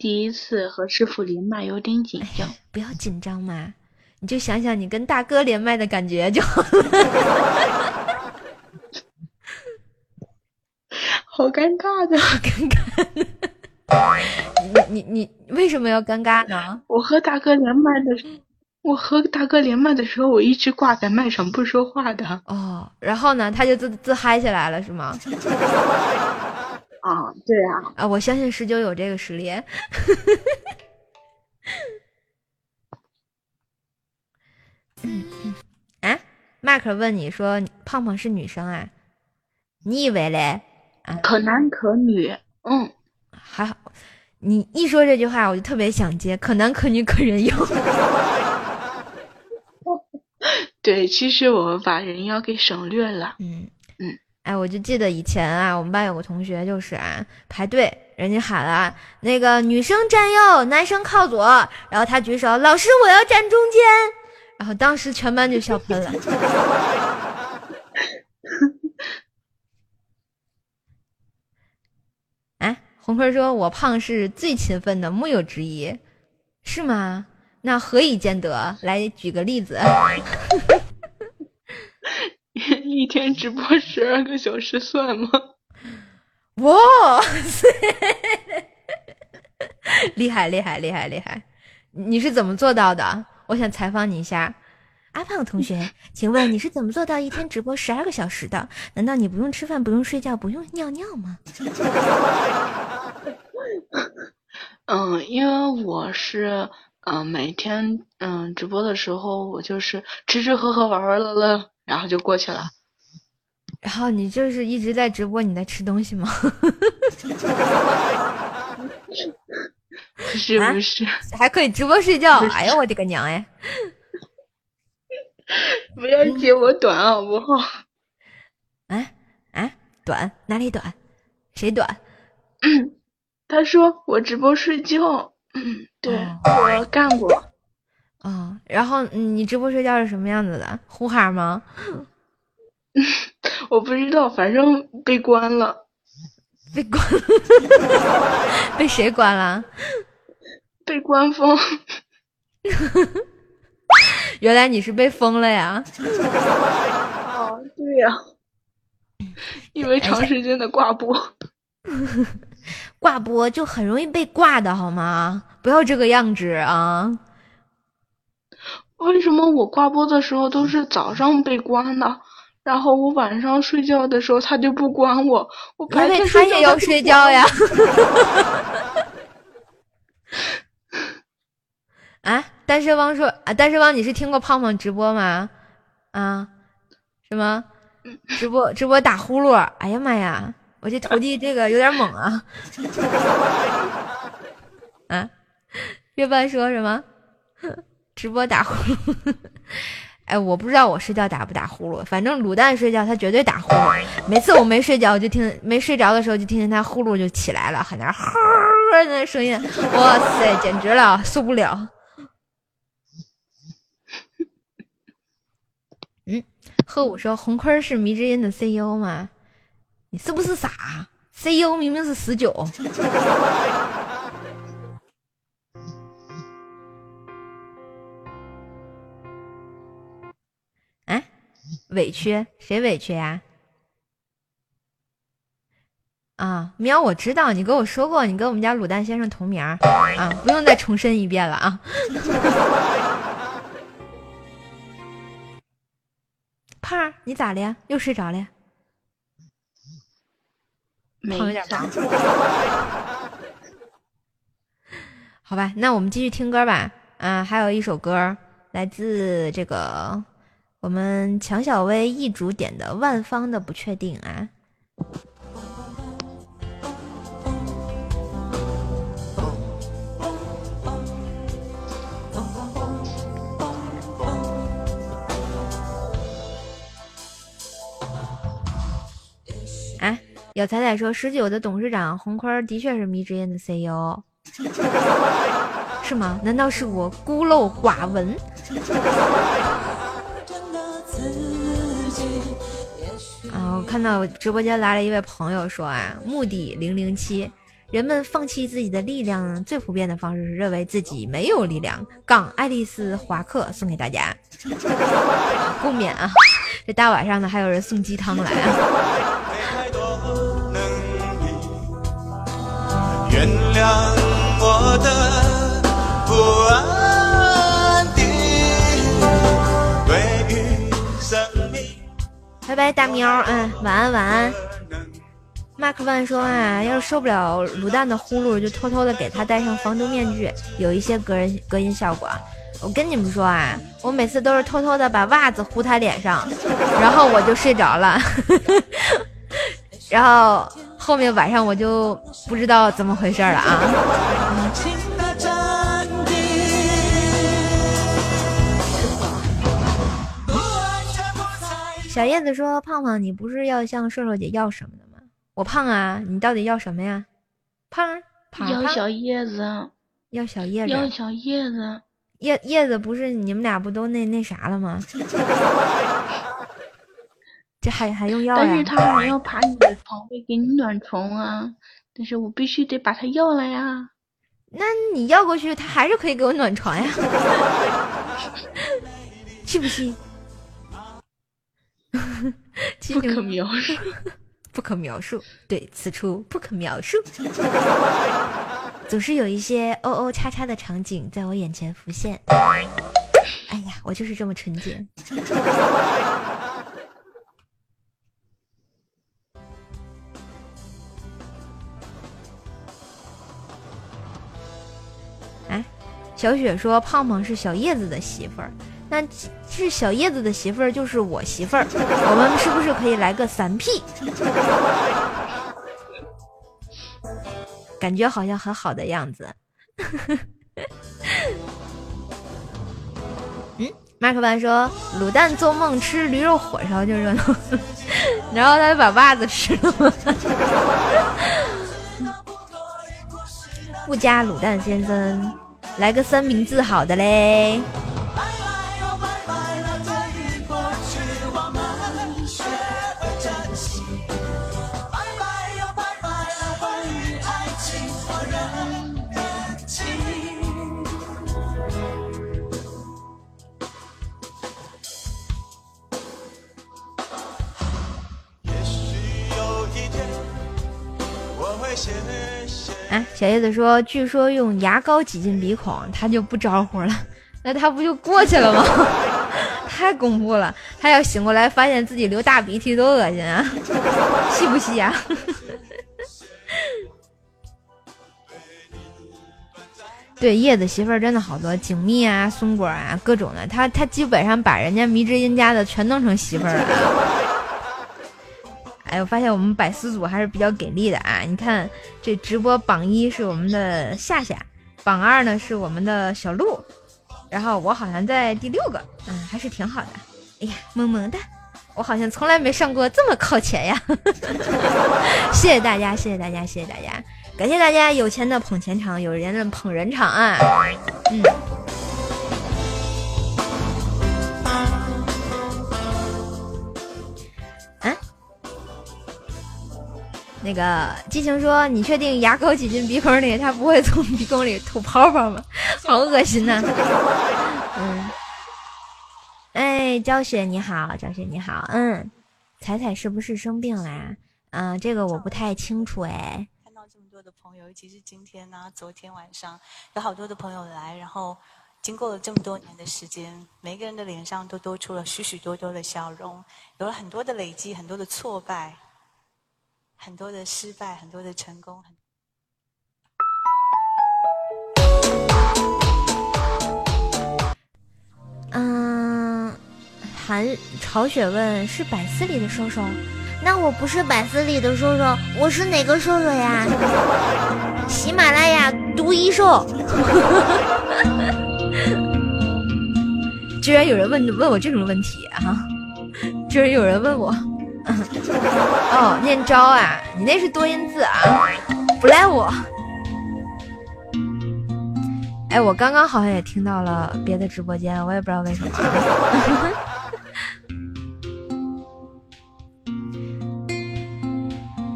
第一次和师傅连麦有点紧张，不要紧张嘛，你就想想你跟大哥连麦的感觉就好了。<laughs> 好尴尬的，好尴尬。你你你为什么要尴尬呢？我和大哥连麦的时，我和大哥连麦的时候，我一直挂在麦上不说话的。哦，然后呢，他就自自嗨起来了，是吗？啊，对啊。啊，我相信十九有这个实力。嗯 <laughs> 嗯。啊，Mark 问你说，胖胖是女生啊？你以为嘞？啊，可男可女。嗯，还好。你一说这句话，我就特别想接，可男可女可人妖。<laughs> 对，其实我们把人妖给省略了。嗯嗯，哎，我就记得以前啊，我们班有个同学就是啊，排队，人家喊了那个女生站右，男生靠左，然后他举手，老师我要站中间，然后当时全班就笑喷了。哎红坤说：“我胖是最勤奋的，木有之一，是吗？那何以见得？来举个例子。<laughs> 一天直播十二个小时算吗？哇塞，厉害厉害厉害厉害！你是怎么做到的？我想采访你一下，阿胖同学，<laughs> 请问你是怎么做到一天直播十二个小时的？难道你不用吃饭，不用睡觉，不用尿尿吗？” <laughs> 嗯，因为我是嗯每天嗯直播的时候，我就是吃吃喝喝玩玩乐乐，然后就过去了。然后你就是一直在直播，你在吃东西吗？不 <laughs> 是不是，还可以直播睡觉。哎呀，我的个娘哎！<laughs> 不要揭我短好不好？哎哎，短哪里短？谁短？他说我直播睡觉，嗯，对我干过。哦，然后你直播睡觉是什么样子的？呼哈吗？<laughs> 我不知道，反正被关了。被关？<laughs> 被谁关了？被官方。原来你是被封了呀？哦，对呀，<laughs> 因为长时间的挂播。挂播就很容易被挂的好吗？不要这个样子啊！为什么我挂播的时候都是早上被关呢，然后我晚上睡觉的时候他就不关我？我白天他也要睡觉呀！<laughs> 啊！单身汪说啊，单身汪，你是听过胖胖直播吗？啊？什么？直播直播打呼噜？哎呀妈呀！我这徒弟这个有点猛啊！<laughs> 啊，月半说什么？直播打呼噜？哎，我不知道我睡觉打不打呼噜，反正卤蛋睡觉他绝对打呼噜。每次我没睡觉，我就听没睡着的时候就听见他呼噜就起来了，喊那哈那声音，哇塞，简直了，受不了。嗯，贺武说红坤是迷之音的 CEO 吗？你是不是傻？CEO 明明是十九。委屈谁委屈呀？啊，喵，我知道你跟我说过，你跟我们家卤蛋先生同名啊，不用再重申一遍了啊。<laughs> 胖儿，你咋了？又睡着了？有点忙。<laughs> 好吧，那我们继续听歌吧。啊，还有一首歌来自这个我们强小薇一主点的《万方的不确定》啊。小彩彩说：“十九的董事长洪坤的确是迷之音的 CEO，<laughs> 是吗？难道是我孤陋寡闻？”看到直播间来了一位朋友说：“啊，目的零零七，人们放弃自己的力量最普遍的方式是认为自己没有力量。”杠爱丽丝华克送给大家，<laughs> 共勉啊！这大晚上的还有人送鸡汤来啊！原谅我的不安拜拜，大喵，嗯，晚安，晚安。马克万说啊，要是受不了卤蛋的呼噜，就偷偷的给他戴上防毒面具，有一些隔人隔音效果。我跟你们说啊，我每次都是偷偷的把袜子糊他脸上，然后我就睡着了，<laughs> 然后后面晚上我就不知道怎么回事了啊。小叶子说：“胖胖，你不是要向瘦瘦姐要什么的吗？我胖啊，你到底要什么呀？胖儿胖胖要小叶子，要小叶子，要小叶子，叶叶子不是你们俩不都那那啥了吗？<laughs> 这还还用要呀但是？他还要爬你的床位给你暖床啊！但是我必须得把他要了呀！那你要过去，他还是可以给我暖床呀 <laughs> <laughs> 气不气？气 <laughs> 不就可描述。<laughs> 不可描述，对，此处不可描述。<laughs> 总是有一些哦哦叉叉的场景在我眼前浮现。哎呀，我就是这么纯洁。哎，小雪说胖胖是小叶子的媳妇儿，那是小叶子的媳妇儿就是我媳妇儿，我们是不是可以来个三 P？感觉好像很好的样子。嗯，马克班说卤蛋做梦吃驴肉火烧就热闹，然后他就把袜子吃了？不加卤蛋先生，来个三明治好的嘞。小叶子说，据说用牙膏挤进鼻孔，他就不招呼了，那他不就过去了吗？<laughs> 太恐怖了！他要醒过来发现自己流大鼻涕，多恶心啊！<laughs> 吸不吸呀、<laughs> 对，叶子媳妇儿真的好多，景蜜啊、松果啊，各种的，他他基本上把人家迷之音家的全弄成媳妇儿了。哎，我发现我们百思组还是比较给力的啊！你看，这直播榜一是我们的夏夏，榜二呢是我们的小鹿，然后我好像在第六个，嗯，还是挺好的。哎呀，萌萌的，我好像从来没上过这么靠前呀！<laughs> 谢谢大家，谢谢大家，谢谢大家，感谢大家有钱的捧钱场，有人的捧人场啊！嗯。那个激情说：“你确定牙膏挤进鼻孔里，它不会从鼻孔里吐泡泡吗？好恶心呐、<laughs> 嗯，哎，焦雪你好，焦雪你好，嗯，彩彩是不是生病了呀？啊、这个我不太清楚哎。看到这么多的朋友，尤其是今天呢、昨天晚上有好多的朋友来，然后经过了这么多年的时间，每个人的脸上都多出了许许多多的笑容，有了很多的累积，很多的挫败，很多的失败，很多的成功。很嗯，韩朝雪问是百思里的瘦瘦，那我不是百思里的瘦瘦，我是哪个瘦瘦呀？喜马拉雅独一瘦。<laughs> 居然有人问问我这种问题啊！居然有人问我，<laughs> 哦，念招啊，你那是多音字啊，不赖我。哎，我刚刚好像也听到了别的直播间，我也不知道为什么。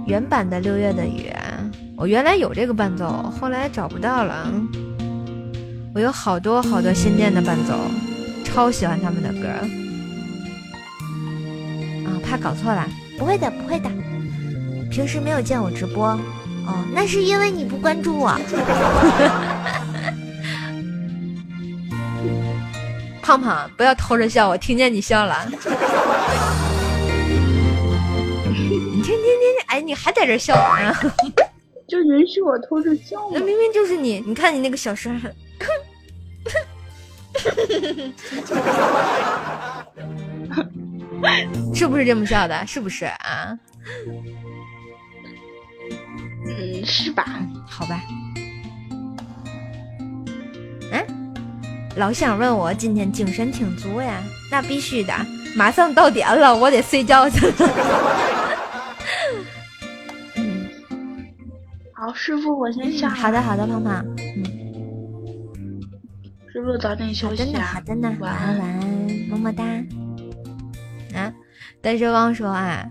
原版的《六月的雨》，我原来有这个伴奏，后来找不到了。我有好多好多新建的伴奏，超喜欢他们的歌。啊，怕搞错了？不会的，不会的。平时没有见我直播，哦，那是因为你不关注我。<laughs> 胖胖，不要偷着笑，我听见你笑了。<laughs> 你听听听，哎，你还在这笑呢？就允许我偷着笑那明明就是你，你看你那个小声。<laughs> 是不是这么笑的？是不是啊？嗯，是吧？好吧。嗯，老想问我今天精神挺足呀？那必须的，马上到点了，我得睡觉去了。嗯，<laughs> 好，师傅，我先下。好的，好的，胖胖。嗯，师傅早点休息啊。好的呢，好的呢，晚安，晚安，么么哒。单身汪说啊，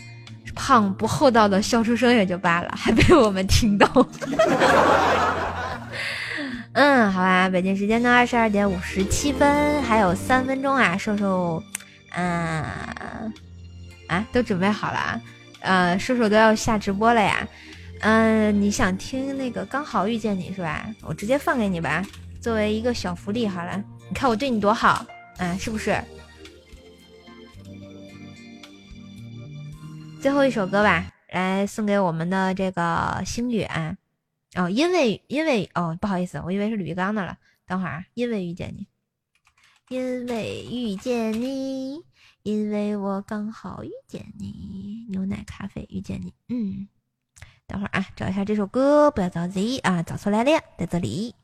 胖不厚道的笑出声也就罢了，还被我们听到。<laughs> 嗯，好吧，北京时间的二十二点五十七分，还有三分钟啊，瘦瘦，嗯，啊，都准备好了啊，呃，瘦瘦都要下直播了呀，嗯，你想听那个刚好遇见你是吧？我直接放给你吧，作为一个小福利好了，你看我对你多好，啊，是不是？最后一首歌吧，来送给我们的这个星远。哦，因为因为哦，不好意思，我以为是吕玉刚的了。等会儿，因为遇见你，因为遇见你，因为我刚好遇见你，牛奶咖啡遇见你。嗯，等会儿啊，找一下这首歌，不要着急啊，找出来了，在这里。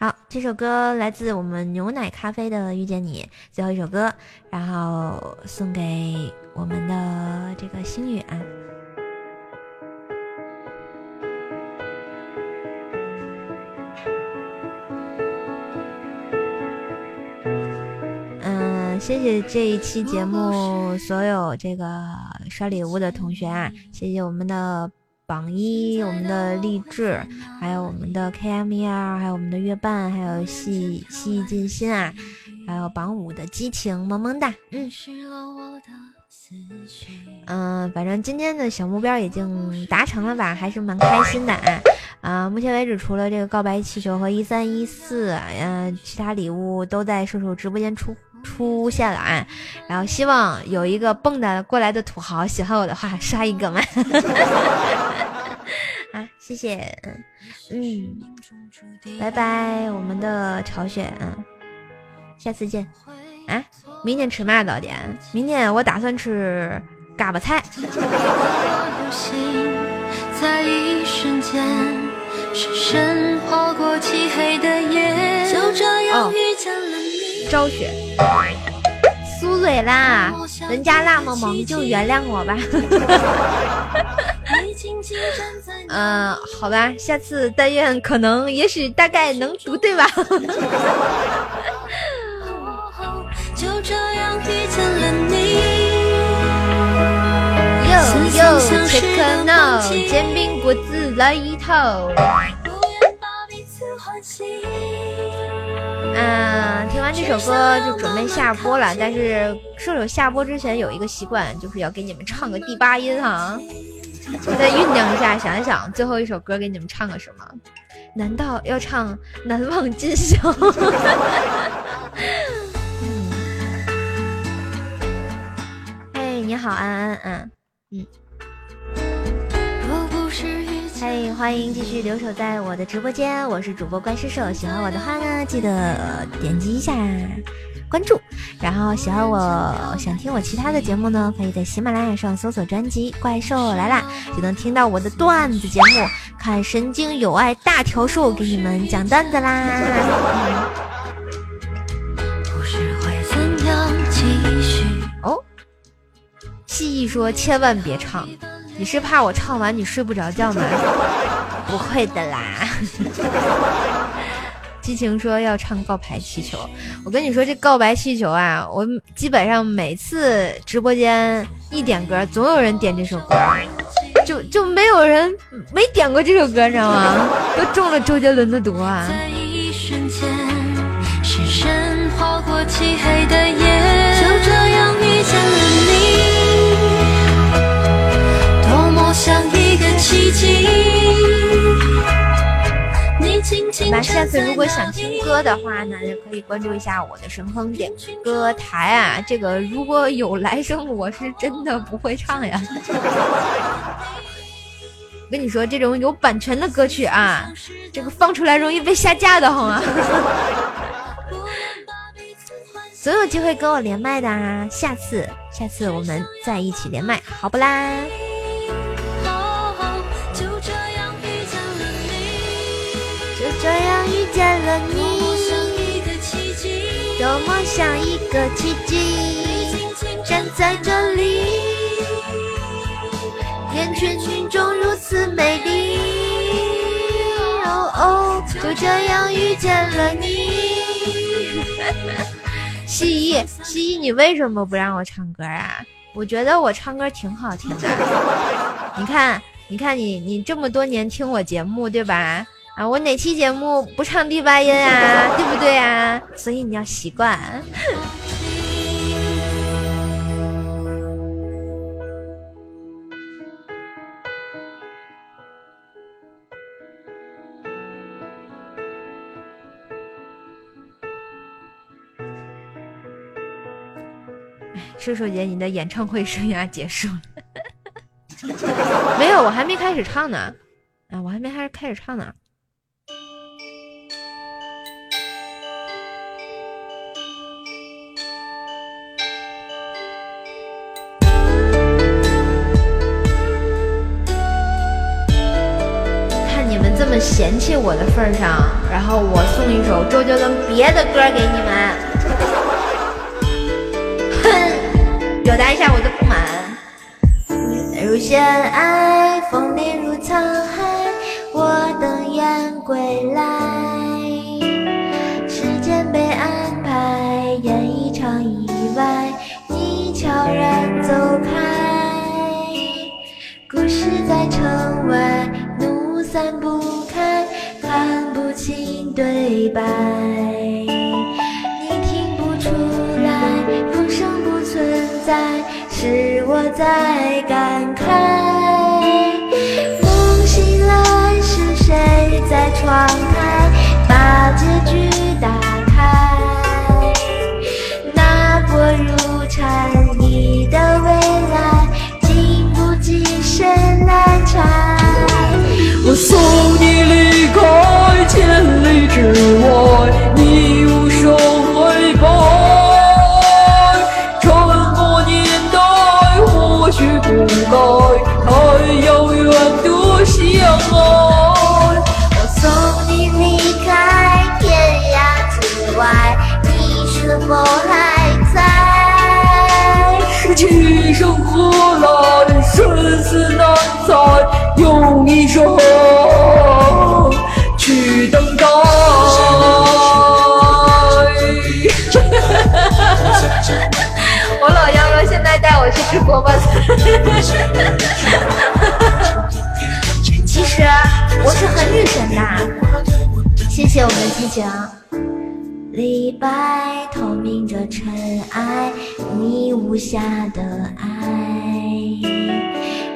好，这首歌来自我们牛奶咖啡的《遇见你》，最后一首歌，然后送给我们的这个星远。嗯，谢谢这一期节目所有这个刷礼物的同学啊，谢谢我们的。榜一，我们的励志，还有我们的 K M E R，，还有我们的月半，还有细细尽心啊，还有榜五的激情，萌萌哒，嗯，嗯，反正今天的小目标已经达成了吧，还是蛮开心的啊，啊，目前为止除了这个告白气球和一三一四，嗯，其他礼物都在瘦瘦直播间出。出现了啊，然后希望有一个蹦跶过来的土豪喜欢我的话刷一个嘛，<laughs> 啊，谢谢，嗯，拜拜，我们的朝鲜，嗯，下次见，啊，明天吃嘛早点？明天我打算吃嘎巴菜。昭雪，苏蕊啦，人家那么萌，就原谅我吧。嗯，<laughs> 好吧，下次但愿可能，也许大概能读对吧？切克闹，煎饼果子来一套。嗯，听完这首歌就准备下播了。但是射手下播之前有一个习惯，就是要给你们唱个第八音哈。我再酝酿一下，想一想最后一首歌给你们唱个什么？难道要唱《难忘今宵》？<laughs> 嗯哎，你好，安安，嗯嗯。嗨，欢迎继续留守在我的直播间，我是主播怪兽兽。喜欢我的话呢，记得点击一下关注。然后喜欢我想听我其他的节目呢，可以在喜马拉雅上搜索专辑《怪兽来啦》，就能听到我的段子节目，看神经有爱大条数给你们讲段子啦。哦，蜥蜴说千万别唱。你是怕我唱完你睡不着觉吗？<laughs> 不会的啦。<laughs> 激情说要唱告白气球，我跟你说这告白气球啊，我基本上每次直播间一点歌，总有人点这首歌，就就没有人没点过这首歌，你知道吗？都中了周杰伦的毒啊。就这样遇见了你。像一好吧，下次如果想听歌的话呢，可以关注一下我的神坑点歌台啊。这个如果有来生，我是真的不会唱呀。我 <laughs> 跟你说，这种有版权的歌曲啊，这个放出来容易被下架的，好吗？<laughs> 总有机会跟我连麦的，下次下次我们再一起连麦，好不啦？这样遇见了你，多么像一个奇迹，站在这里。人群中如此美丽，哦哦，就这样遇见了你。<laughs> 蜥蜴，蜥蜴，你为什么不让我唱歌啊？我觉得我唱歌挺好听的。你看，你看你，你这么多年听我节目，对吧？啊，我哪期节目不唱第八音啊？<laughs> 对不对啊？所以你要习惯。叔叔姐，你的演唱会生涯结束了？<laughs> 没有，我还没开始唱呢。啊，我还没开始开始唱呢。么嫌弃我的份上，然后我送一首周杰伦别的歌给你们。哼表达一下我的不满。如现爱，风烈如沧海，我等燕归来。时间被安排，演一场意外，你悄然走开。故事在城外，怒散不，心对白，你听不出来，风声不存在。是我在感慨，梦醒来是谁在窗台把结局打开？那薄如蝉翼的未来，经不起谁来拆。我送你其实我是很女神的，谢谢我们的激情。李白透明着尘埃，你无瑕的爱，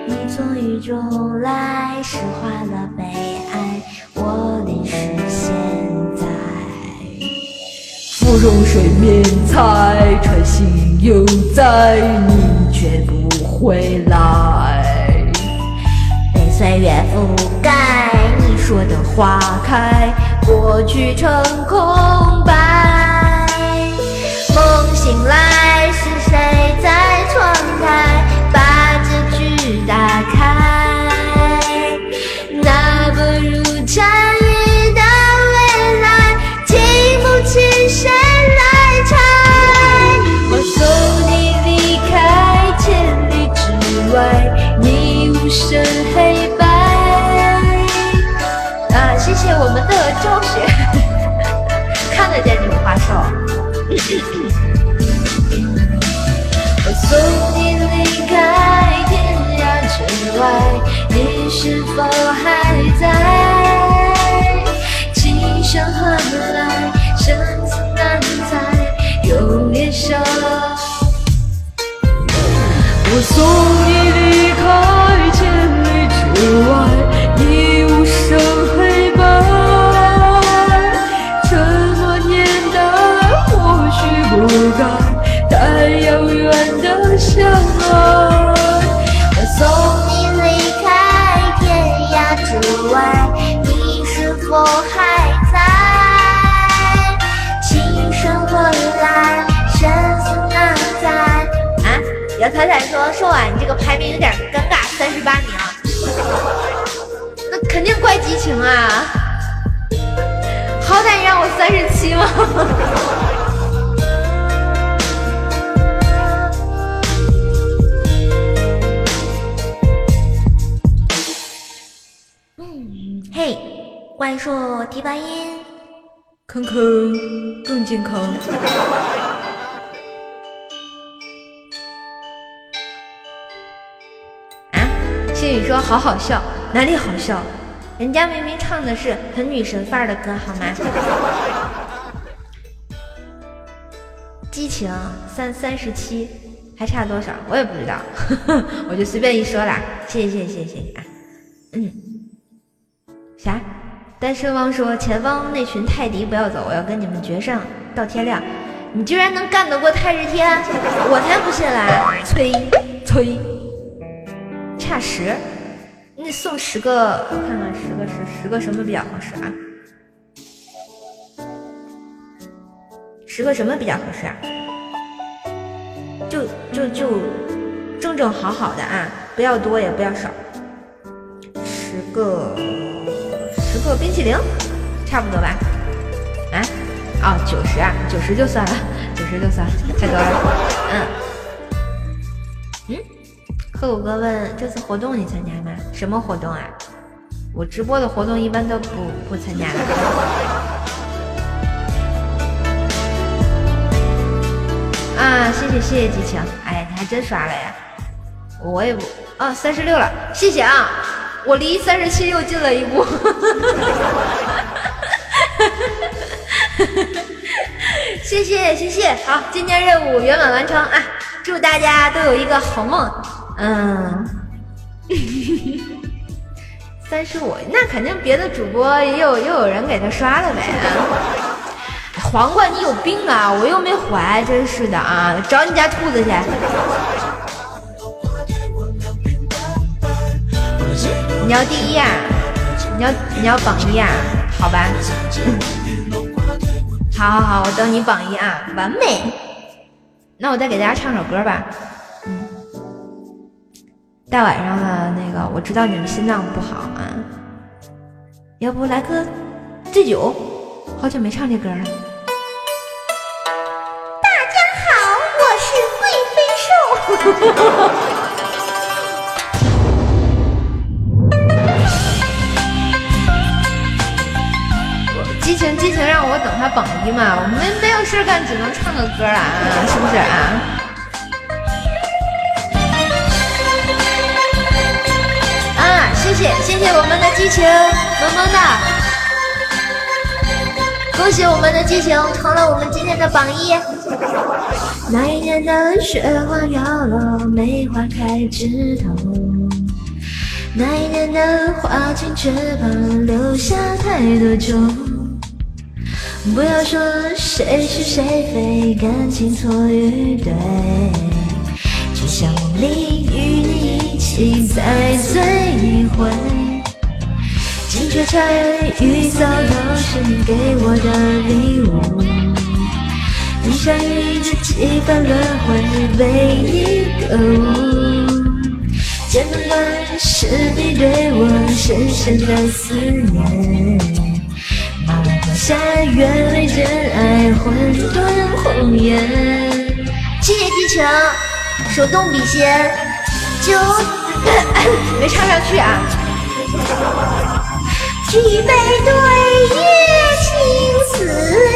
你从雨中来，诗化了悲哀，我淋湿现在。芙蓉水面采，穿行犹在，你回来。被岁月覆盖，你说的花开，过去成空白。梦醒来，是谁你是否还在？今生何来，生死难猜，用一生。我送你名有点尴尬，三十八名，那肯定怪激情啊！好歹让我三十七嘛？嗯，嘿，怪兽提拔音，坑坑更健康。你说好好笑，哪里好笑？人家明明唱的是很女神范儿的歌，好吗？激情三三十七，还差多少？我也不知道，<laughs> 我就随便一说啦。谢谢谢谢谢谢啊！嗯，啥？单身汪说前方那群泰迪不要走，我要跟你们决胜到天亮。你居然能干得过太日天？我才不信嘞！催催，差十。那送十个，我看看十个是十个什么比较合适啊？十个什么比较合适啊？就就就正正好好的啊，不要多也不要少。十个十个冰淇淋，差不多吧？啊？哦，九十啊，九十就算了，九十就算了，太多了。嗯。贺虎哥问：这次活动你参加吗？什么活动啊？我直播的活动一般都不不参加。啊，谢谢谢谢激情，哎，你还真刷了呀？我也不啊，三十六了，谢谢啊，我离三十七又近了一步。<laughs> 谢谢谢谢，好，今天任务圆满完成啊！祝大家都有一个好梦。嗯，<laughs> 三十五，那肯定别的主播也有又有人给他刷了呗。黄瓜，你有病啊！我又没怀，真是的啊！找你家兔子去。你要第一啊？你要你要榜一啊？好吧。<laughs> 好好好，我等你榜一啊！完美。那我再给大家唱首歌吧。大晚上的那个，我知道你们心脏不好啊，要不来个醉酒？好久没唱这歌了。大家好，我是贵妃兽。激情激情，让我等他榜一嘛，我们没有事干，只能唱个歌了啊，是不是啊？谢谢谢谢我们的激情，萌萌哒！恭喜我们的激情成了我们今天的榜一。那一年的雪花飘落，梅花开枝头。那一年的花前却怕留下太多酒。不要说谁是谁非，感情错与对，就像梦里与你。再醉一回，金雀钗、玉搔头是你给我的礼物。人生一日几番轮回，为你歌舞。简单的是你对我深深的思念。马嵬坡下，愿为真爱混沌红颜。谢谢激情，手动笔仙，酒。<laughs> 没唱上去啊！举杯对月，情似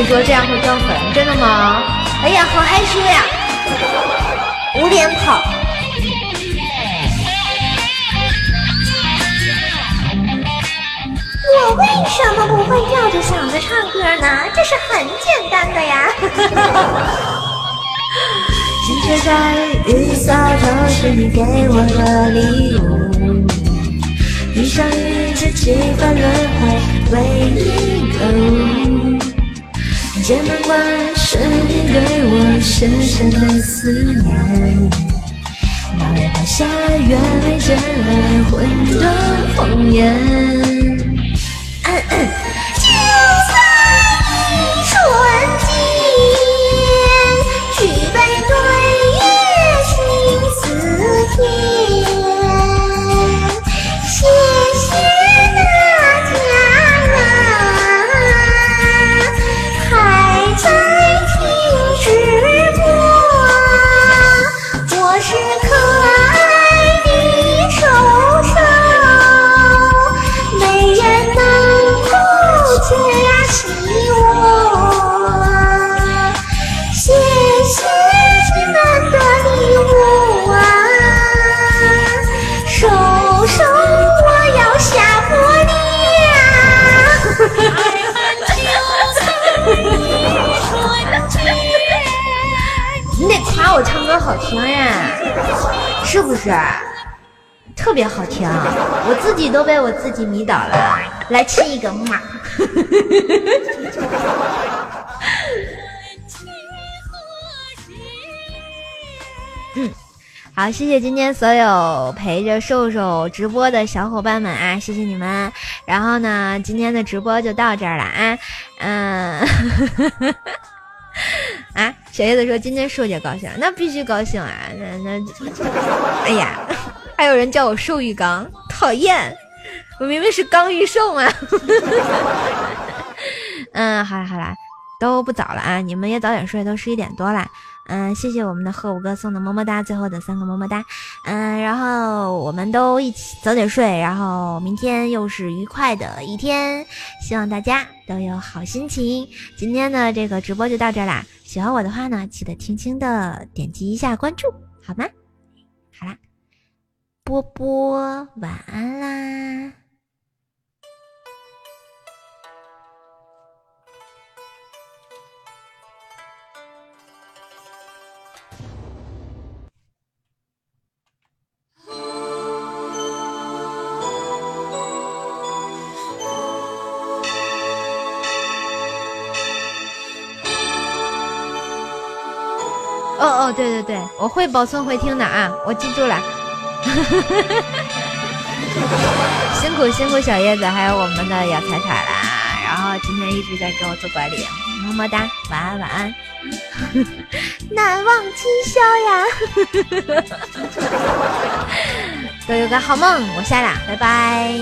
你说这样会掉粉真的吗？哎呀好害羞呀。捂脸跑。我为什么不会跳着嗓子唱歌呢？这是很简单的呀。是你给我的礼物。一生一世几番轮回剑门关是你对我深深的思念。那月华下，愿为见来魂断红颜。是不是？特别好听，我自己都被我自己迷倒了。来亲一个嘛！好，谢谢今天所有陪着瘦瘦直播的小伙伴们啊，谢谢你们。然后呢，今天的直播就到这儿了啊，嗯，小叶子说今天瘦姐高兴，那必须高兴啊，那那，哎呀，还有人叫我瘦玉刚，讨厌，我明明是刚玉瘦嘛。<laughs> 嗯，好了好了，都不早了啊，你们也早点睡，都十一点多了。嗯，谢谢我们的贺五哥送的么么哒，最后的三个么么哒。嗯，然后我们都一起早点睡，然后明天又是愉快的一天，希望大家都有好心情。今天的这个直播就到这啦，喜欢我的话呢，记得轻轻的点击一下关注，好吗？好啦，波波晚安啦。哦哦，对对对，我会保存回听的啊，我记住了。<laughs> 辛苦辛苦小叶子，还有我们的姚彩彩啦，然后今天一直在给我做管理，么么哒，晚安晚安，<laughs> 难忘今宵呀，<laughs> 都有个好梦，我下啦，拜拜。